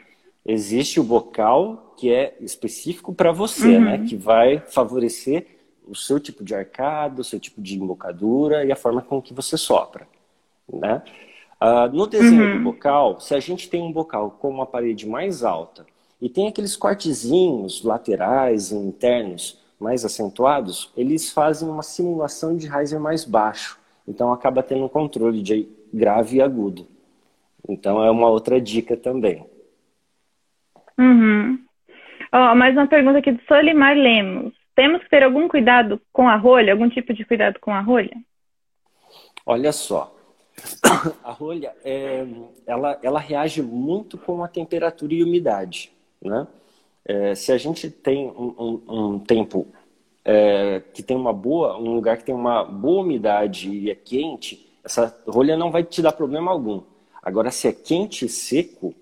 Existe o bocal que é específico para você, uhum. né? Que vai favorecer o seu tipo de arcada, o seu tipo de embocadura e a forma com que você sopra, né? Uh, no desenho uhum. do bocal, se a gente tem um bocal com uma parede mais alta e tem aqueles cortezinhos laterais e internos mais acentuados, eles fazem uma simulação de riser mais baixo. Então acaba tendo um controle de grave e agudo. Então é uma outra dica também. Uhum. Oh, mais uma pergunta aqui do Solimar Lemos. Temos que ter algum cuidado com a rolha? Algum tipo de cuidado com a rolha? Olha só. A rolha, é, ela, ela reage muito com a temperatura e umidade. Né? É, se a gente tem um, um, um tempo é, que tem uma boa, um lugar que tem uma boa umidade e é quente, essa rolha não vai te dar problema algum. Agora, se é quente e seco,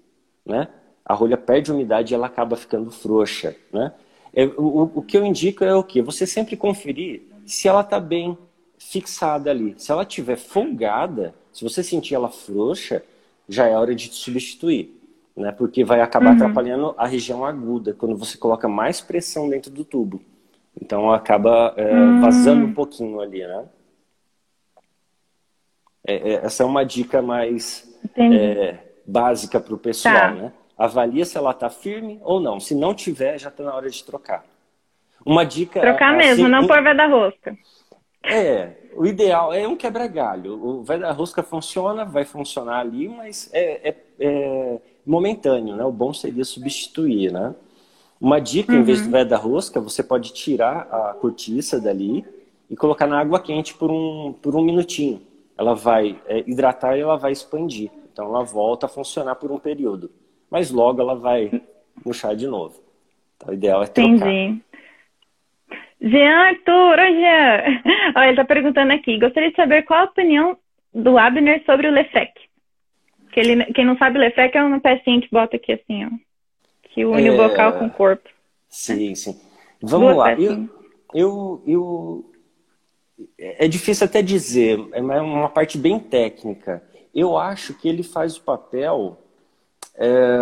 né, a rolha perde umidade e ela acaba ficando frouxa, né? É, o, o que eu indico é o que? Você sempre conferir se ela está bem fixada ali. Se ela estiver folgada, se você sentir ela frouxa, já é hora de substituir, né? Porque vai acabar uhum. atrapalhando a região aguda quando você coloca mais pressão dentro do tubo. Então acaba é, uhum. vazando um pouquinho ali, né? É, é, essa é uma dica mais é, básica para o pessoal, tá. né? Avalia se ela está firme ou não. Se não tiver, já está na hora de trocar. Uma dica. Trocar assim, mesmo, não um... pôr da-rosca. É, o ideal é um quebra-galho. O da-rosca funciona, vai funcionar ali, mas é, é, é, momentâneo, né? O bom seria substituir, né? Uma dica, uhum. em vez do uhum. da rosca, você pode tirar a cortiça dali e colocar na água quente por um, por um minutinho. Ela vai é, hidratar e ela vai expandir. Então ela volta a funcionar por um período mas logo ela vai murchar de novo. Então, o ideal é trocar. Entendi. Jean Arthur, oi Jean. Olha, ele está perguntando aqui. Gostaria de saber qual a opinião do Abner sobre o Lefrec. Que ele, quem não sabe, o Lefrec é uma pecinha que bota aqui assim, ó. Que une é... o bocal com o corpo. Sim, sim. Vamos lá. Eu, eu, eu, é difícil até dizer, é uma parte bem técnica. Eu acho que ele faz o papel é,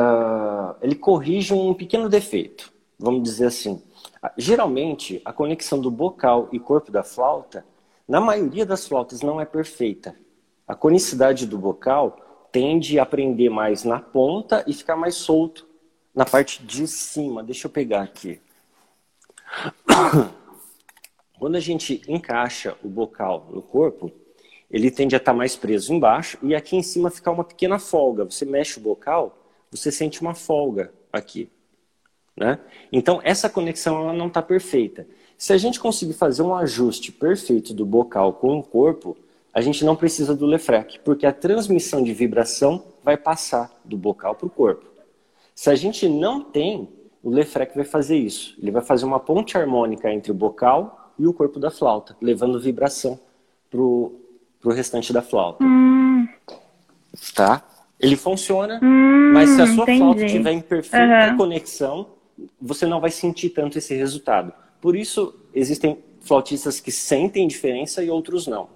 ele corrige um pequeno defeito, vamos dizer assim. Geralmente, a conexão do bocal e corpo da flauta, na maioria das flautas, não é perfeita. A conicidade do bocal tende a prender mais na ponta e ficar mais solto na parte de cima. Deixa eu pegar aqui. Quando a gente encaixa o bocal no corpo, ele tende a estar mais preso embaixo e aqui em cima ficar uma pequena folga. Você mexe o bocal, você sente uma folga aqui. Né? Então, essa conexão ela não está perfeita. Se a gente conseguir fazer um ajuste perfeito do bocal com o corpo, a gente não precisa do Lefrec, porque a transmissão de vibração vai passar do bocal para o corpo. Se a gente não tem, o Lefrec vai fazer isso. Ele vai fazer uma ponte harmônica entre o bocal e o corpo da flauta, levando vibração para o restante da flauta. Hum. Tá? Ele funciona, hum, mas se a sua entendi. flauta estiver em perfeita uhum. conexão, você não vai sentir tanto esse resultado. Por isso, existem flautistas que sentem diferença e outros não.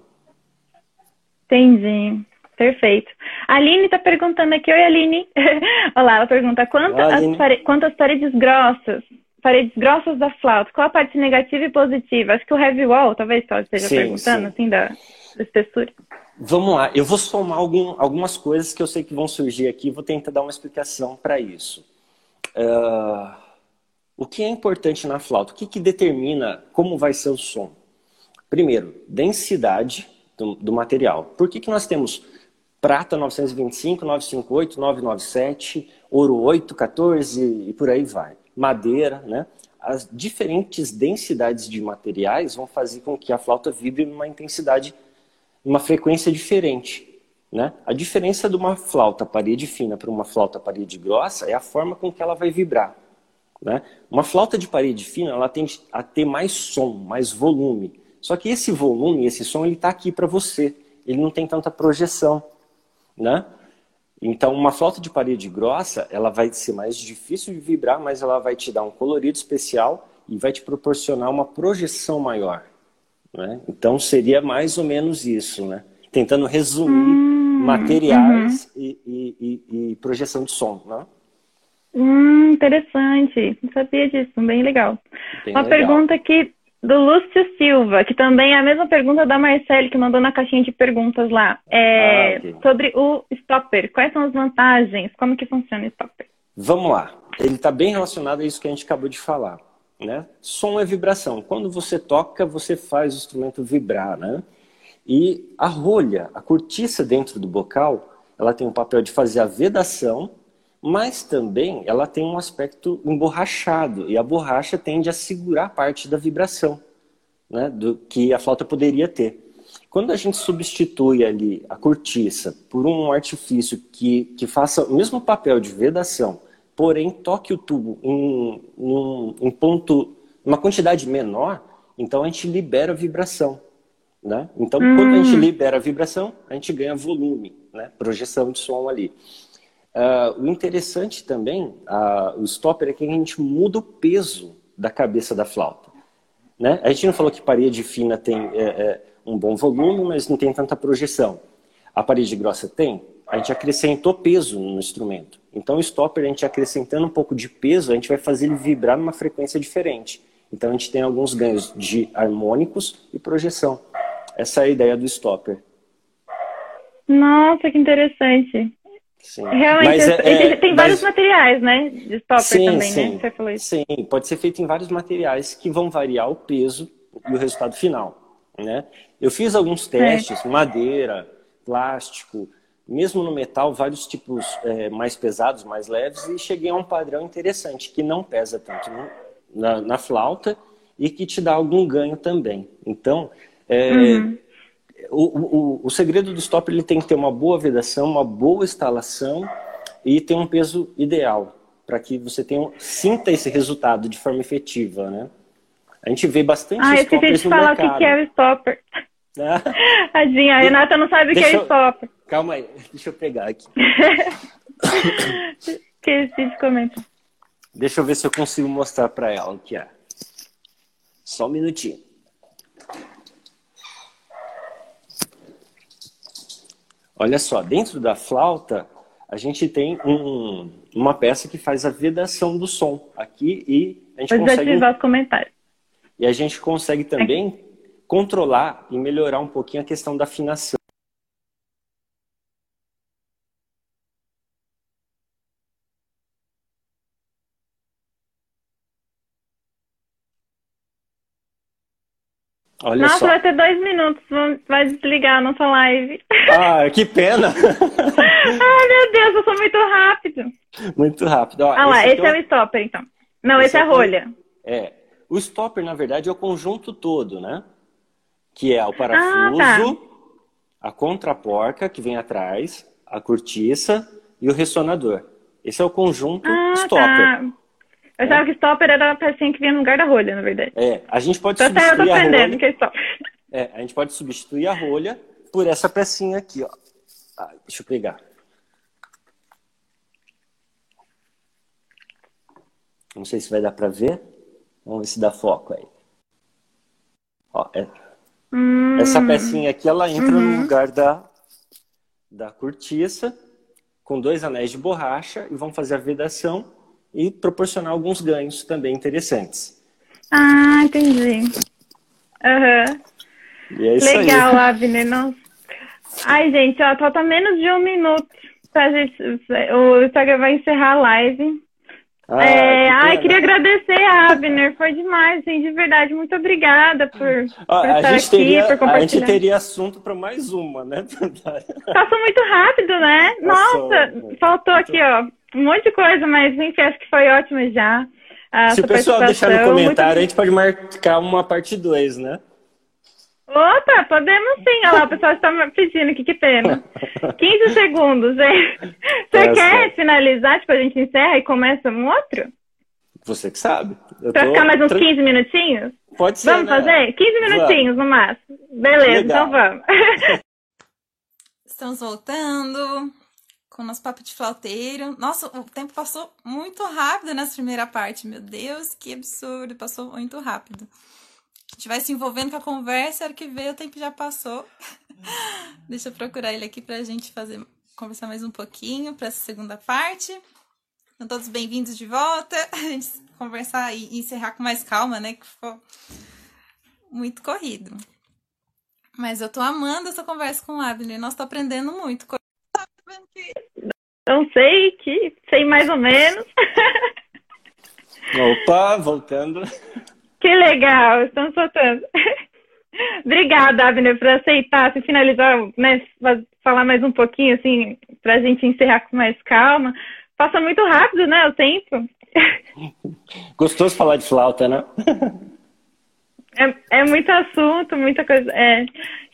Entendi. Perfeito. A Aline está perguntando aqui. Oi, Aline. Olá, ela pergunta quantas, pare... quantas paredes grossas, paredes grossas da flauta, qual a parte negativa e positiva? Acho que o heavy wall, talvez você esteja sim, perguntando, sim. assim, da, da espessura. Vamos lá, eu vou somar algum, algumas coisas que eu sei que vão surgir aqui e vou tentar dar uma explicação para isso. Uh, o que é importante na flauta? O que, que determina como vai ser o som? Primeiro, densidade do, do material. Por que, que nós temos prata 925, 958, 997, ouro 8, 14 e por aí vai? Madeira, né? As diferentes densidades de materiais vão fazer com que a flauta vibre numa intensidade uma frequência diferente. Né? A diferença de uma flauta parede fina para uma flauta parede grossa é a forma com que ela vai vibrar. Né? Uma flauta de parede fina ela tende a ter mais som, mais volume. Só que esse volume, esse som, ele está aqui para você. Ele não tem tanta projeção. Né? Então, uma flauta de parede grossa, ela vai ser mais difícil de vibrar, mas ela vai te dar um colorido especial e vai te proporcionar uma projeção maior. Né? Então seria mais ou menos isso, né? tentando resumir hum, materiais uhum. e, e, e, projeção de som. Né? Hum, interessante, não sabia disso, bem legal. Bem Uma legal. pergunta aqui do Lúcio Silva, que também é a mesma pergunta da Marcele, que mandou na caixinha de perguntas lá. É, ah, okay. Sobre o stopper, quais são as vantagens? Como que funciona o stopper? Vamos lá, ele está bem relacionado a isso que a gente acabou de falar. Né? Som é vibração. Quando você toca, você faz o instrumento vibrar. Né? E a rolha, a cortiça dentro do bocal, ela tem o papel de fazer a vedação, mas também ela tem um aspecto emborrachado. E a borracha tende a segurar parte da vibração né? do que a flauta poderia ter. Quando a gente substitui ali a cortiça por um artifício que, que faça o mesmo papel de vedação, porém toque o tubo em, em, em ponto, uma quantidade menor, Então a gente libera a vibração. Né? Então, hum. quando a gente libera a vibração, a gente ganha volume, né? projeção de som ali. Uh, o interessante também, uh, o stopper, é que a gente muda o peso da cabeça da flauta. Né? A gente não falou que parede fina tem é, é, um bom volume, mas não tem tanta projeção. A parede grossa tem? A gente acrescentou peso no instrumento. Então, o stopper, a gente acrescentando um pouco de peso, a gente vai fazer ele vibrar numa frequência diferente. Então, a gente tem alguns ganhos de harmônicos e projeção. Essa é a ideia do stopper. Nossa, que interessante. Sim. Realmente, é, é, tem vários mas... materiais, né? De stopper sim, também, né? sim. né? Você falou isso. Sim, pode ser feito em vários materiais que vão variar o peso e o resultado final, né? Eu fiz alguns testes, é. madeira, plástico, mesmo no metal, vários tipos é, mais pesados, mais leves, e cheguei a um padrão interessante, que não pesa tanto na, na flauta e que te dá algum ganho também. Então, é, uhum. O, o, o, segredo do stop ele tem que ter uma boa vedação, uma boa instalação e ter um peso ideal para que você tenha, sinta esse resultado de forma efetiva, né? A gente vê bastante ah, stoppers no mercado. Ah, eu falar o que é o stopper. Ah. Tadinha, a Renata não sabe o que é eu... stopper. Calma aí, deixa eu pegar aqui. Esqueci de comentar. Deixa eu ver se eu consigo mostrar para ela o que é. Só um minutinho. Olha só, dentro da flauta, a gente tem um, uma peça que faz a vedação do som aqui e a gente Pode consegue... ativar os comentários. E a gente consegue também controlar e melhorar um pouquinho a questão da afinação. Olha Nossa, só. vai ter dois minutos, vai desligar a nossa live. Ah, que pena! Ai, meu Deus, eu sou muito rápido. Muito rápido. Ó, ah lá, esse, esse é o stopper, então. Não, esse, esse é a rolha. É. O stopper, na verdade, é o conjunto todo, né? Que é o parafuso, ah, tá. a contraporca que vem atrás, a cortiça e o ressonador. Esse é o conjunto ah, stopper. Tá. Eu achava que stopper era a pecinha que vinha no lugar da rolha, na verdade. É, a gente pode Até substituir eu tô aprendendo que é stopper. É, a gente pode substituir a rolha por essa pecinha aqui, ó. Ah, deixa eu pegar. Não sei se vai dar para ver. Vamos ver se dá foco aí. Ó, é... hum. Essa pecinha aqui, ela entra uhum. no lugar da, da cortiça, com dois anéis de borracha, e vamos fazer a vedação e proporcionar alguns ganhos também interessantes. Ah, entendi. Uhum. É Legal, aí. Abner. Não... Ai, gente, ó, falta menos de um minuto pra gente. O Instagram vai encerrar a live. Ah, é, que ai, queria agradecer Abner, foi demais, assim, de verdade. Muito obrigada por, ah, por estar aqui, teria, por compartilhar. A gente teria assunto para mais uma, né? Passou muito rápido, né? Nossa, faltou aqui, ó, um monte de coisa, mas enfim, acho que foi ótimo já. Se o pessoal deixar no comentário, muito... a gente pode marcar uma parte 2, né? Opa, podemos sim. Olha lá, o pessoal está pedindo aqui, que pena. 15 segundos, hein? Você é quer finalizar? Tipo, a gente encerra e começa um outro? Você que sabe. Eu pra tô... ficar mais uns 15 minutinhos? Pode ser. Vamos né? fazer? 15 minutinhos vamos. no máximo. Beleza, então Legal. então vamos. Estamos voltando com o nosso papo de flauteiro. Nossa, o tempo passou muito rápido nessa primeira parte. Meu Deus, que absurdo, passou muito rápido. A gente vai se envolvendo com a conversa, a hora que vê, o tempo já passou. Deixa eu procurar ele aqui pra gente fazer, conversar mais um pouquinho para essa segunda parte. Então, todos bem-vindos de volta. A gente conversar e encerrar com mais calma, né? Que ficou muito corrido. Mas eu tô amando essa conversa com o Abner. Nós tô aprendendo muito. Não sei, que sei mais ou menos. Opa, voltando. Que legal, estamos soltando. Obrigada, Abner, por aceitar, se finalizar, né, falar mais um pouquinho, assim, para a gente encerrar com mais calma. Passa muito rápido, né, o tempo. Gostoso falar de flauta, né? É, é muito assunto, muita coisa. É.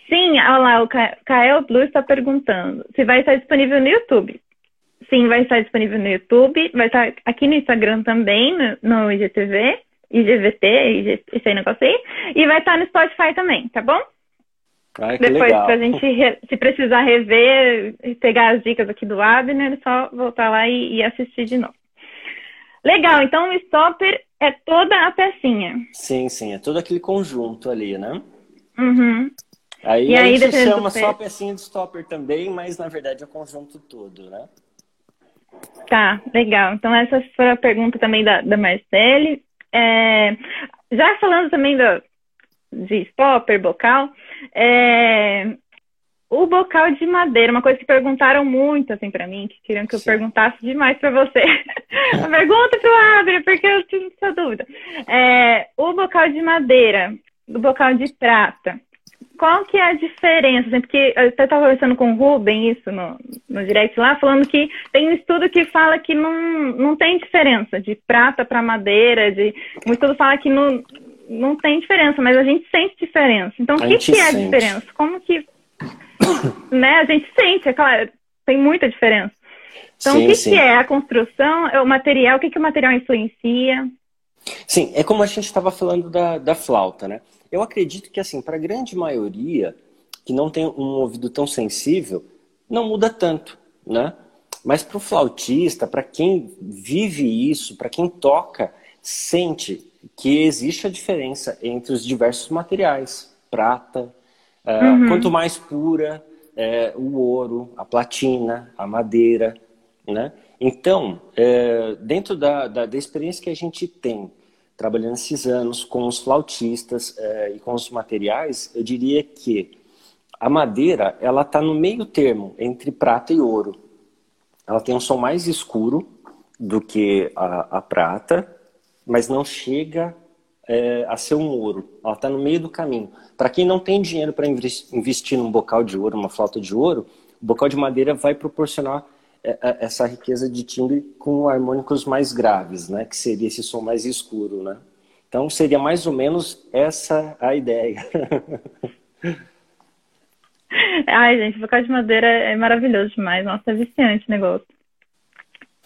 Sim, olha lá, o Kael Blue está perguntando se vai estar disponível no YouTube. Sim, vai estar disponível no YouTube, vai estar aqui no Instagram também, no, no IGTV, IGVT, esse negócio aí. E vai estar no Spotify também, tá bom? Ai, Depois, legal. pra gente, se precisar rever, pegar as dicas aqui do Abner, é só voltar lá e, e assistir de novo. Legal, então o stopper é toda a pecinha. Sim, sim, é todo aquele conjunto ali, né? Uhum. Aí, e a aí, gente chama só a pecinha de stopper também, mas na verdade é o conjunto todo, né? Tá, legal. Então essa foi a pergunta também da, da Marcele. É, já falando também do, de stopper, bocal, é, o bocal de madeira, uma coisa que perguntaram muito assim para mim, que queriam que eu Sim. perguntasse demais para você. Pergunta pro Abre, porque eu tinha essa dúvida. É, o bocal de madeira, o bocal de prata, qual que é a diferença? Assim, porque eu estava conversando com o Ruben isso no, no direct lá, falando que tem um estudo que fala que não, não tem diferença de prata para madeira, de, um estudo fala que não, não tem diferença, mas a gente sente diferença. Então, o que, que é a diferença? Como que. né? A gente sente, é claro, tem muita diferença. Então, sim, o que, que é a construção? É o material? O que, que o material influencia? Sim, é como a gente estava falando da, da flauta, né? Eu acredito que, assim, para a grande maioria que não tem um ouvido tão sensível, não muda tanto, né? Mas para o flautista, para quem vive isso, para quem toca, sente que existe a diferença entre os diversos materiais, prata, uh, uhum. quanto mais pura, é, o ouro, a platina, a madeira, né? Então, é, dentro da, da, da, experiência que a gente tem trabalhando esses anos com os flautistas é, e com os materiais, eu diria que a madeira ela está no meio termo entre prata e ouro. Ela tem um som mais escuro do que a, a prata, mas não chega é, a ser um ouro. Ela está no meio do caminho. Para quem não tem dinheiro para investir num bocal de ouro, uma flauta de ouro, o bocal de madeira vai proporcionar essa riqueza de timbre com harmônicos mais graves, né? Que seria esse som mais escuro, né? Então seria mais ou menos essa a ideia. Ai, gente, bocal de madeira é maravilhoso demais. Nossa, é viciante o negócio.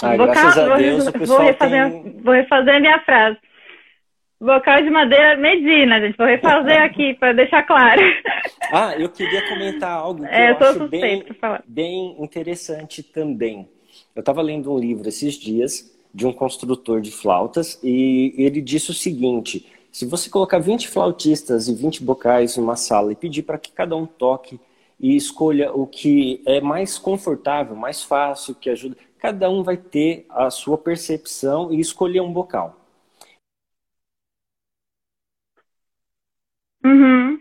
Ah, graças a Deus, vou, o pessoal vou refazer, tem... vou refazer a minha frase. Bocal de madeira Medina, gente. Vou refazer aqui para deixar claro. Ah, eu queria comentar algo que é, eu, eu acho bem, bem interessante também. Eu estava lendo um livro esses dias de um construtor de flautas e ele disse o seguinte: se você colocar 20 flautistas e 20 bocais numa sala e pedir para que cada um toque e escolha o que é mais confortável, mais fácil, que ajuda, cada um vai ter a sua percepção e escolher um bocal. Uhum.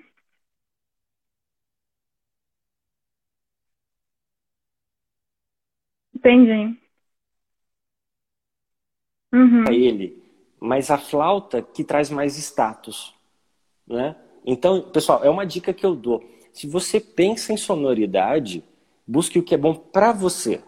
Entendi. Uhum. ele, mas a flauta que traz mais status, né? Então, pessoal, é uma dica que eu dou. Se você pensa em sonoridade, busque o que é bom para você,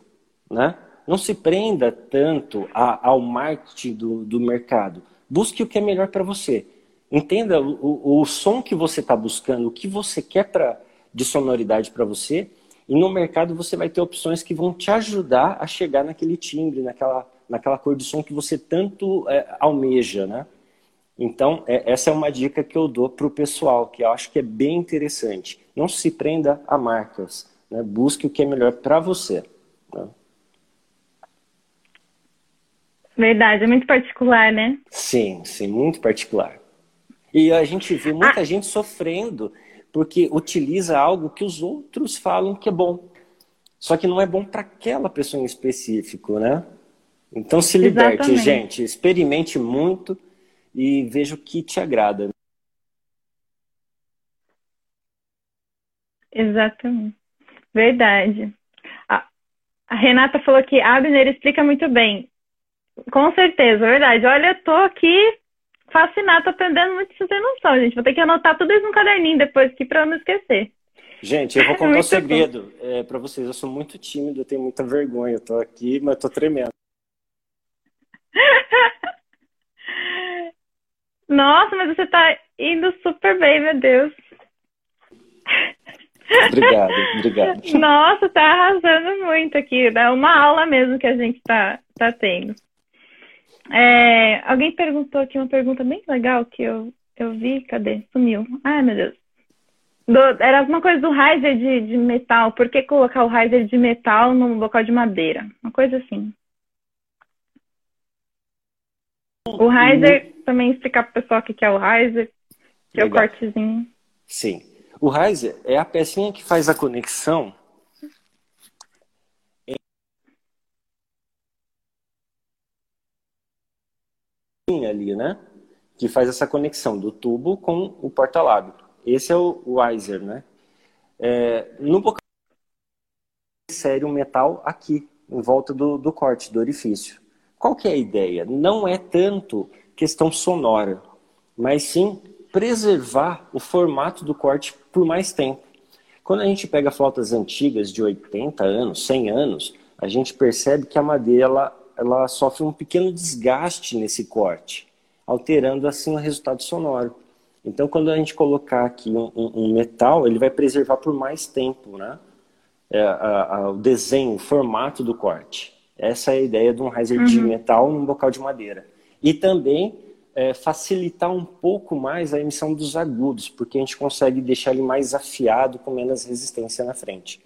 né? Não se prenda tanto a, ao marketing do, do mercado. Busque o que é melhor para você. Entenda o, o, som que você está buscando, o que você quer pra, de sonoridade para você, e no mercado você vai ter opções que vão te ajudar a chegar naquele timbre, naquela, naquela cor de som que você tanto é, almeja, né? Então, é, essa é uma dica que eu dou para o pessoal, que eu acho que é bem interessante. Não se prenda a marcas, né? busque o que é melhor para você. Né? Verdade, é muito particular, né? Sim, sim, muito particular. E a gente vê muita ah. gente sofrendo porque utiliza algo que os outros falam que é bom. Só que não é bom para aquela pessoa em específico, né? Então se liberte, Exatamente. gente. Experimente muito e veja o que te agrada. Exatamente. Verdade. A, a Renata falou que Abner explica muito bem. Com certeza, verdade. Olha, eu tô aqui fascinado, tô aprendendo muito sem noção, gente. Vou ter que anotar tudo isso no caderninho depois aqui pra eu não esquecer. Gente, eu vou contar um segredo é, para vocês. Eu sou muito tímido, eu tenho muita vergonha. Eu tô aqui, mas tô tremendo. Nossa, mas você tá indo super bem, meu Deus. Obrigado, obrigado. Nossa, tá arrasando muito aqui. É uma aula mesmo que a gente tá, tá tendo. É, alguém perguntou aqui uma pergunta bem legal que eu, eu vi. Cadê? Sumiu. Ai, meu Deus. Do, era alguma coisa do riser de, de metal. Por que colocar o riser de metal no local de madeira? Uma coisa assim. O riser, também explicar para o pessoal o que é o riser, que Legal. é o cortezinho. Sim. O riser é a pecinha que faz a conexão ali, né? Que faz essa conexão do tubo com o porta-lábio. Esse é o riser, né? É, no bocal insere um metal aqui, em volta do, do corte, do orifício. Qual que é a ideia? Não é tanto questão sonora, mas sim preservar o formato do corte por mais tempo. Quando a gente pega flautas antigas de 80 anos, 100 anos, a gente percebe que a madeira ela, ela sofre um pequeno desgaste nesse corte, alterando assim o resultado sonoro. Então, quando a gente colocar aqui um, um metal, ele vai preservar por mais tempo né? É, a, a, o desenho, o formato do corte. Essa é a ideia de um riser uhum. de metal num bocal de madeira. E também é, facilitar um pouco mais a emissão dos agudos, porque a gente consegue deixar ele mais afiado, com menos resistência na frente.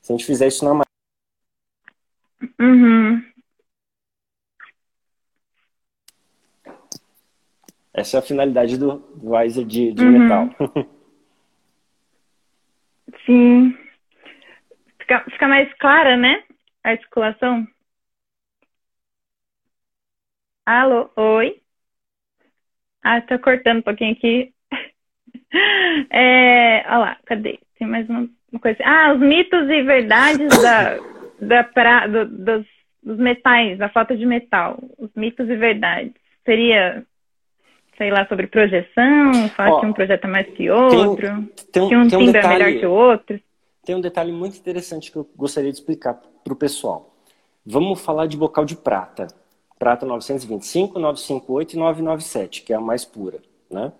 Se a gente fizer isso na madeira. Uhum. Essa é a finalidade do visor de, de uhum. metal. Sim. Fica, fica mais clara, né? A articulação. Alô, oi. Ah, tá cortando um pouquinho aqui. É, olha lá, cadê? Tem mais uma, uma coisa. Ah, os mitos e verdades da, da pra, do, dos, dos metais, da falta de metal. Os mitos e verdades. Seria, sei lá, sobre projeção, falar que um projeto é mais que outro, tem, tem que um, tem um timbre detalhe, é melhor que o outro. Tem um detalhe muito interessante que eu gostaria de explicar para o pessoal. Vamos falar de bocal de prata prata 925, 958 e 997, que é a mais pura. Né?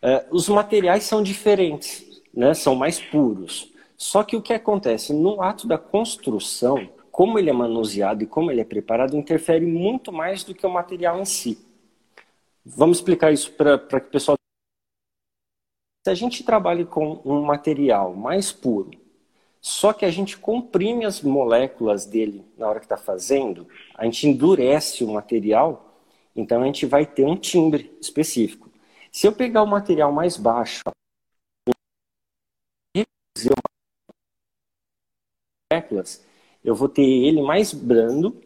É, os materiais são diferentes, né? são mais puros. Só que o que acontece? No ato da construção, como ele é manuseado e como ele é preparado, interfere muito mais do que o material em si. Vamos explicar isso para que o pessoal. Se a gente trabalha com um material mais puro, só que a gente comprime as moléculas dele na hora que está fazendo, a gente endurece o material, então a gente vai ter um timbre específico. Se eu pegar o material mais baixo, eu vou ter ele mais brando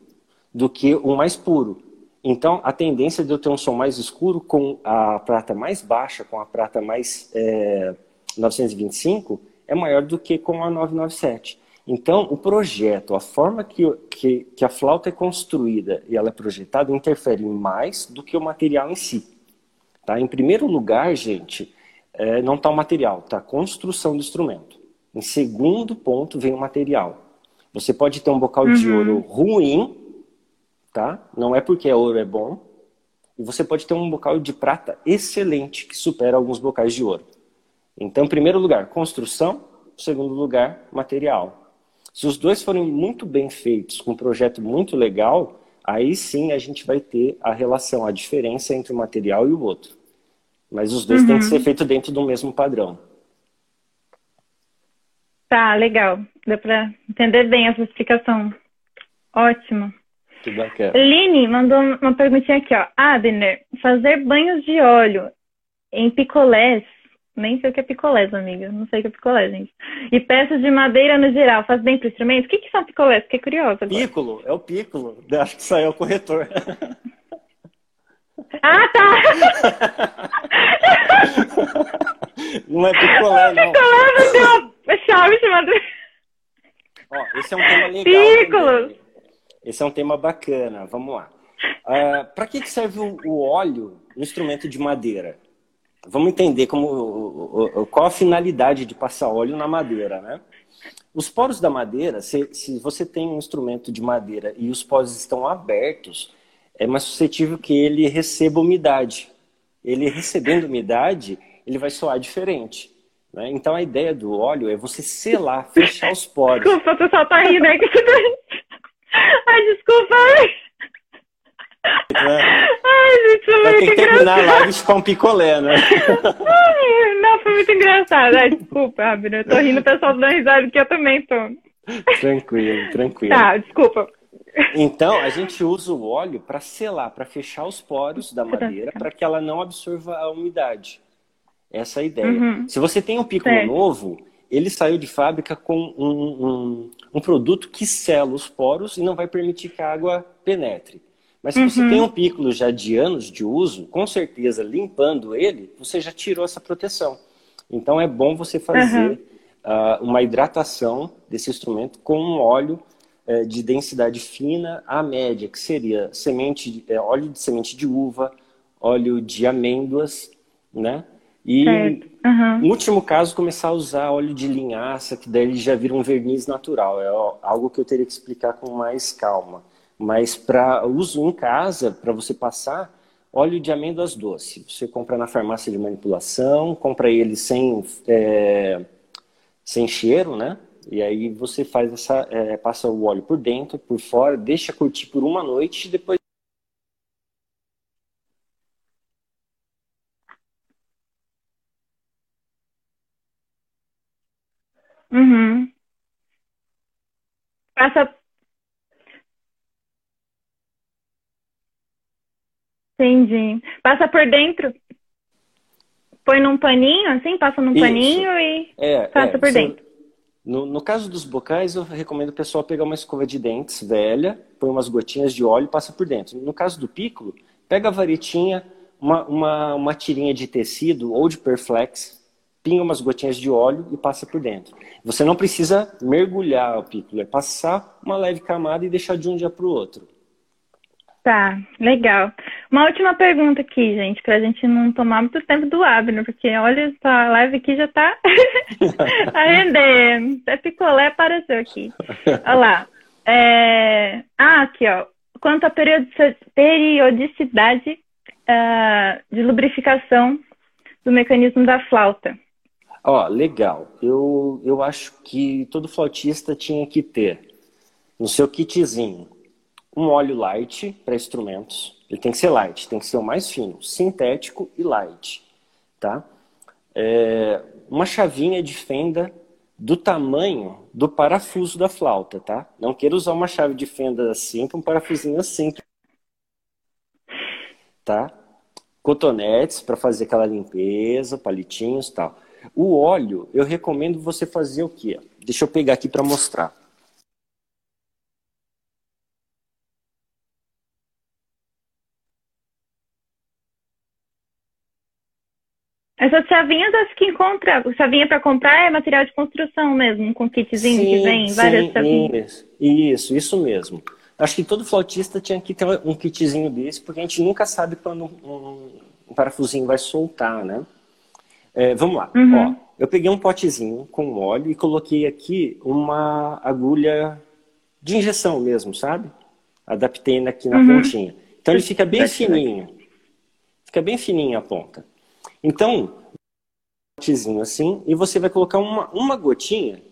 do que o mais puro. Então, a tendência de eu ter um som mais escuro com a prata mais baixa, com a prata mais é, 925, é maior do que com a 997. Então, o projeto, a forma que, que, que, a flauta é construída e ela é projetada, interfere mais do que o material em si. Tá? Em primeiro lugar, gente, é, não está o material, está a construção do instrumento. Em segundo ponto, vem o material. Você pode ter um bocal uhum. de ouro ruim, tá? não é porque é ouro é bom, e você pode ter um bocal de prata excelente, que supera alguns bocais de ouro. Então, em primeiro lugar, construção, segundo lugar, material. Se os dois forem muito bem feitos, com um projeto muito legal, aí sim a gente vai ter a relação, a diferença entre o material e o outro. Mas os dois uhum. têm que uhum. ser feitos dentro do mesmo padrão. Tá, legal. Deu para entender bem essa explicação. Ótimo. Que bacana. Lini mandou uma perguntinha aqui, ó. Abner, fazer banhos de óleo em picolés nem sei o que é picolés, amiga. Não sei o que é picolé, gente. E peças de madeira no geral, faz bem pro instrumento? O que, que são picolés? Fiquei curiosa. Agora. Piccolo, é o piccolo. Acho que saiu o corretor. Ah, tá! não é picolé, não. Picolé vai ter uma chave chamada... Ó, esse é um tema legal Piccolo. Esse é um tema bacana. Vamos lá. Uh, ah, Para que, que serve o, óleo no instrumento de madeira? vamos entender como, qual a finalidade de passar óleo na madeira, né? Os poros da madeira, se, se você tem um instrumento de madeira e os poros estão abertos, é mais suscetível que ele receba umidade. Ele recebendo umidade, ele vai soar diferente. Né? Então a ideia do óleo é você selar, fechar os poros. Desculpa, o pessoal tá rindo, né? Ai, desculpa. Ai, gente, foi Vai muito ter que terminar a live de um picolé, né? Ai, não, foi muito engraçado. Ai, desculpa, Abner. Eu tô rindo, o pessoal dando risada que eu também tô. Tranquilo, tranquilo. Tá, desculpa. Então, a gente usa o óleo para selar, para fechar os poros da madeira, para que ela não absorva a umidade. Essa é a ideia. Uhum. Se você tem um pícolo Certo. novo, ele saiu de fábrica com um, um, um produto que sela os poros e não vai permitir que a água penetre. Mas se você Uhum. tem um pícolo já de anos de uso, com certeza, limpando ele, você já tirou essa proteção. Então é bom você fazer Uhum. ah, uma hidratação desse instrumento com um óleo eh, de densidade fina à média, que seria semente, eh, óleo de semente de uva, óleo de amêndoas, né? E. Uhum. no último caso, começar a usar óleo de linhaça, que daí ele já vira um verniz natural. É algo que eu teria que explicar com mais calma. Mas para uso em casa, para você passar, óleo de amêndoas doce. Você compra na farmácia de manipulação, compra ele sem, é, sem cheiro, né? E aí você faz essa, é, passa o óleo por dentro, por fora, deixa curtir por uma noite e depois Uhum. Passa. Entendi. Passa por dentro. Põe num paninho, assim, passa num Isso. paninho e É, passa é, por dentro. No, no caso dos bocais, eu recomendo o pessoal pegar uma escova de dentes velha, põe umas gotinhas de óleo e passa por dentro. No caso do pícolo, pega a varetinha, uma, uma, uma tirinha de tecido ou de perflex, pinga umas gotinhas de óleo e passa por dentro. Você não precisa mergulhar o pícolo, é passar uma leve camada e deixar de um dia para o outro. Tá, legal. Uma última pergunta aqui, gente, pra gente não tomar muito tempo do Abner, porque olha, essa live aqui já tá a render. Até picolé apareceu aqui. Olha lá. É... Ah, aqui, ó. Quanto à periodici- periodicidade ah, de lubrificação do mecanismo da flauta. Ó, legal. Eu, eu acho que todo flautista tinha que ter no seu kitzinho um óleo light para instrumentos. Ele tem que ser light, tem que ser o mais fino, sintético e light, tá? É, uma chavinha de fenda do tamanho do parafuso da flauta, tá? Não queira usar uma chave de fenda assim com um parafusinho assim, tá? Cotonetes para fazer aquela limpeza, palitinhos tal. O óleo, eu recomendo você fazer o quê? Deixa eu pegar aqui para mostrar. Essas chavinhas acho que encontra. Chavinha para comprar é material de construção mesmo, com kitzinho que vem, várias chavinhas. Isso, isso, isso mesmo. Acho que todo flautista tinha que ter um kitzinho desse, porque a gente nunca sabe quando um, um parafusinho vai soltar, né? É, vamos lá. Uhum. Ó, eu peguei um potezinho com óleo e coloquei aqui uma agulha de injeção mesmo, sabe? Adaptei aqui na Uhum. pontinha. Então ele fica bem fininho. Fica bem fininho a ponta. Então, um potezinho assim, e você vai colocar uma, uma gotinha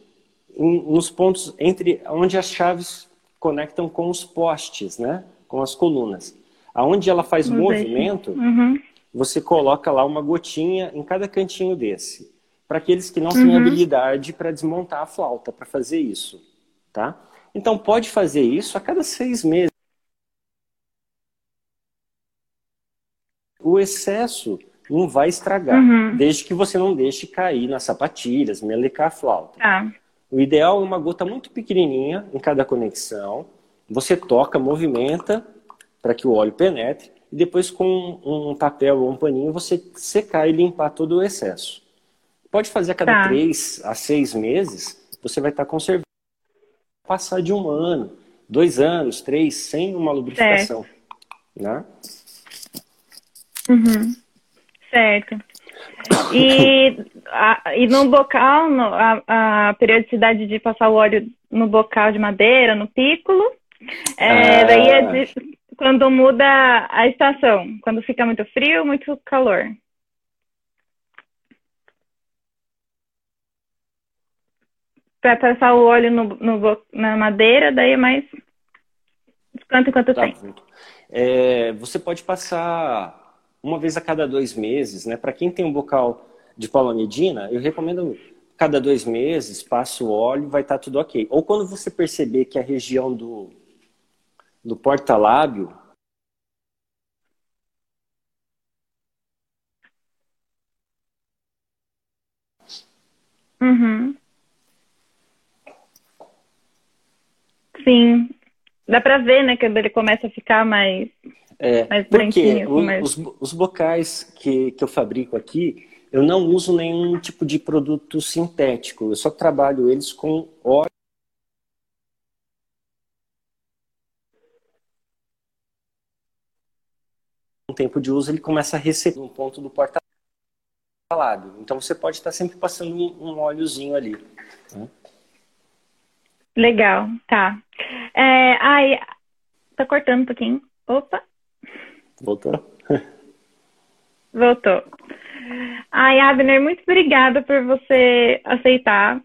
em- nos pontos entre onde as chaves conectam com os postes, né? Com as colunas. Aonde ela faz movimento, Uhum. Você coloca lá uma gotinha em cada cantinho desse. Para aqueles que não têm Uhum. habilidade para desmontar a flauta, para fazer isso, tá? Então pode fazer isso a cada seis meses. O excesso não vai estragar, Uhum. desde que você não deixe cair nas sapatilhas, melecar a flauta. Tá. O ideal é uma gota muito pequenininha em cada conexão. Você toca, movimenta para que o óleo penetre e depois com um papel ou um paninho você secar e limpar todo o excesso. Pode fazer a cada Tá. três a seis meses, você vai estar conservando. Passar de um ano, dois anos, três, sem uma lubrificação. Né? Uhum. Certo. E, a- e no bocal, no- a, a periodicidade de passar o óleo no bocal de madeira, no pícolo, é, Ah. daí é de- quando muda a estação, quando fica muito frio, muito calor. Para passar o óleo no, no na madeira, daí é mais quanto quanto Tá bom. é, você pode passar uma vez a cada dois meses, né? Para quem tem um bocal de Paula Medina, eu recomendo cada dois meses, passa o óleo, vai estar tá tudo ok. Ou quando você perceber que a região do, do porta-lábio Uhum. Sim. Dá pra ver, né, quando ele começa a ficar mais, é, mais porque mais... Os, os bocais que, que eu fabrico aqui, eu não uso nenhum tipo de produto sintético. Eu só trabalho eles com óleo. Tempo de uso, ele começa a receber um ponto do porta lábio. Então você pode estar sempre passando um, um óleozinho ali. Né? Legal, tá. É, ai, tá cortando um pouquinho. Opa. Voltou? Voltou. Ai, Abner, muito obrigada por você aceitar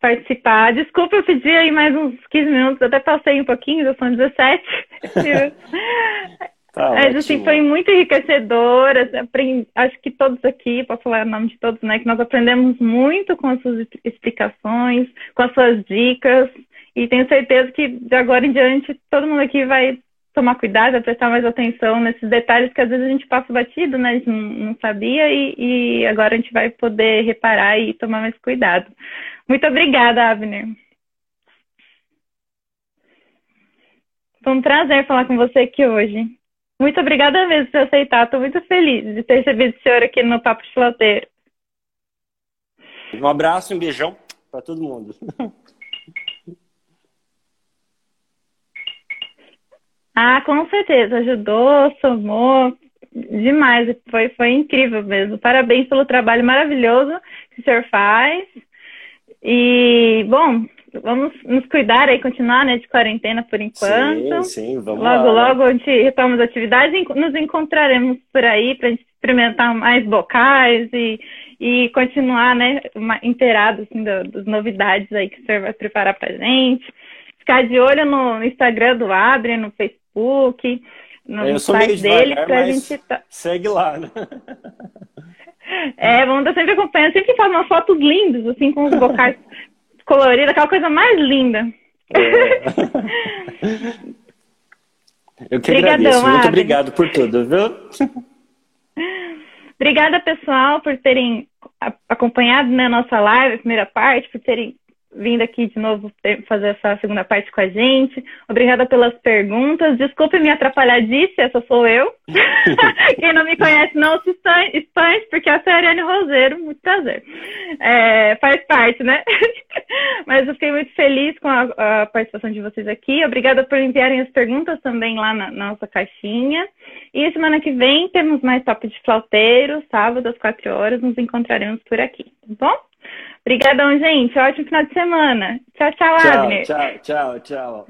participar. Desculpa, eu pedi aí mais uns 15 minutos, até passei um pouquinho, já são 17. Tá Mas assim, foi muito enriquecedora. Assim, acho que todos aqui, posso falar o nome de todos, né? Que nós aprendemos muito com as suas explicações, com as suas dicas. E tenho certeza que de agora em diante todo mundo aqui vai tomar cuidado, vai prestar mais atenção nesses detalhes que às vezes a gente passa batido, né? A gente não, não sabia e, e agora a gente vai poder reparar e tomar mais cuidado. Muito obrigada, Abner. Foi um prazer falar com você aqui hoje. Muito obrigada mesmo por aceitar. Estou muito feliz de ter recebido o senhor aqui no Papo Flauteiro. Um abraço, um beijão para todo mundo. Ah, com certeza. Ajudou, somou demais. Foi, foi incrível mesmo. Parabéns pelo trabalho maravilhoso que o senhor faz. E, bom, vamos nos cuidar aí, continuar, né, de quarentena por enquanto. Sim, sim, vamos Logo, lá. logo a gente retoma as atividades e nos encontraremos por aí para a gente experimentar mais bocais e, e continuar, né, inteirado, assim, do, das novidades aí que o senhor vai preparar pra gente. Ficar de olho no Instagram do Abre, no Facebook, no Eu site dele, pra gente... Tá... Segue lá, né? É, vamos estar sempre acompanhando, sempre faz umas fotos lindas, assim, com os bocais colorida, aquela coisa mais linda. É. Eu que Obrigadão, agradeço. Muito Abner. obrigado por tudo, viu? Obrigada, pessoal, por terem acompanhado né, a nossa live, a primeira parte, por terem vindo aqui de novo fazer essa segunda parte com a gente. Obrigada pelas perguntas. Desculpe me atrapalhar disso, essa sou eu. Quem não me conhece, não se espante, porque essa é a Ariane Roseiro. Muito prazer. É, faz parte, né? Mas eu fiquei muito feliz com a, a, participação de vocês aqui. Obrigada por enviarem as perguntas também lá na, na nossa caixinha. E semana que vem temos mais top de flauteiro, sábado às quatro horas. Nos encontraremos por aqui, tá bom? Obrigadão, gente. Ótimo final de semana. Tchau, tchau, tchau Abner. Tchau, tchau, tchau.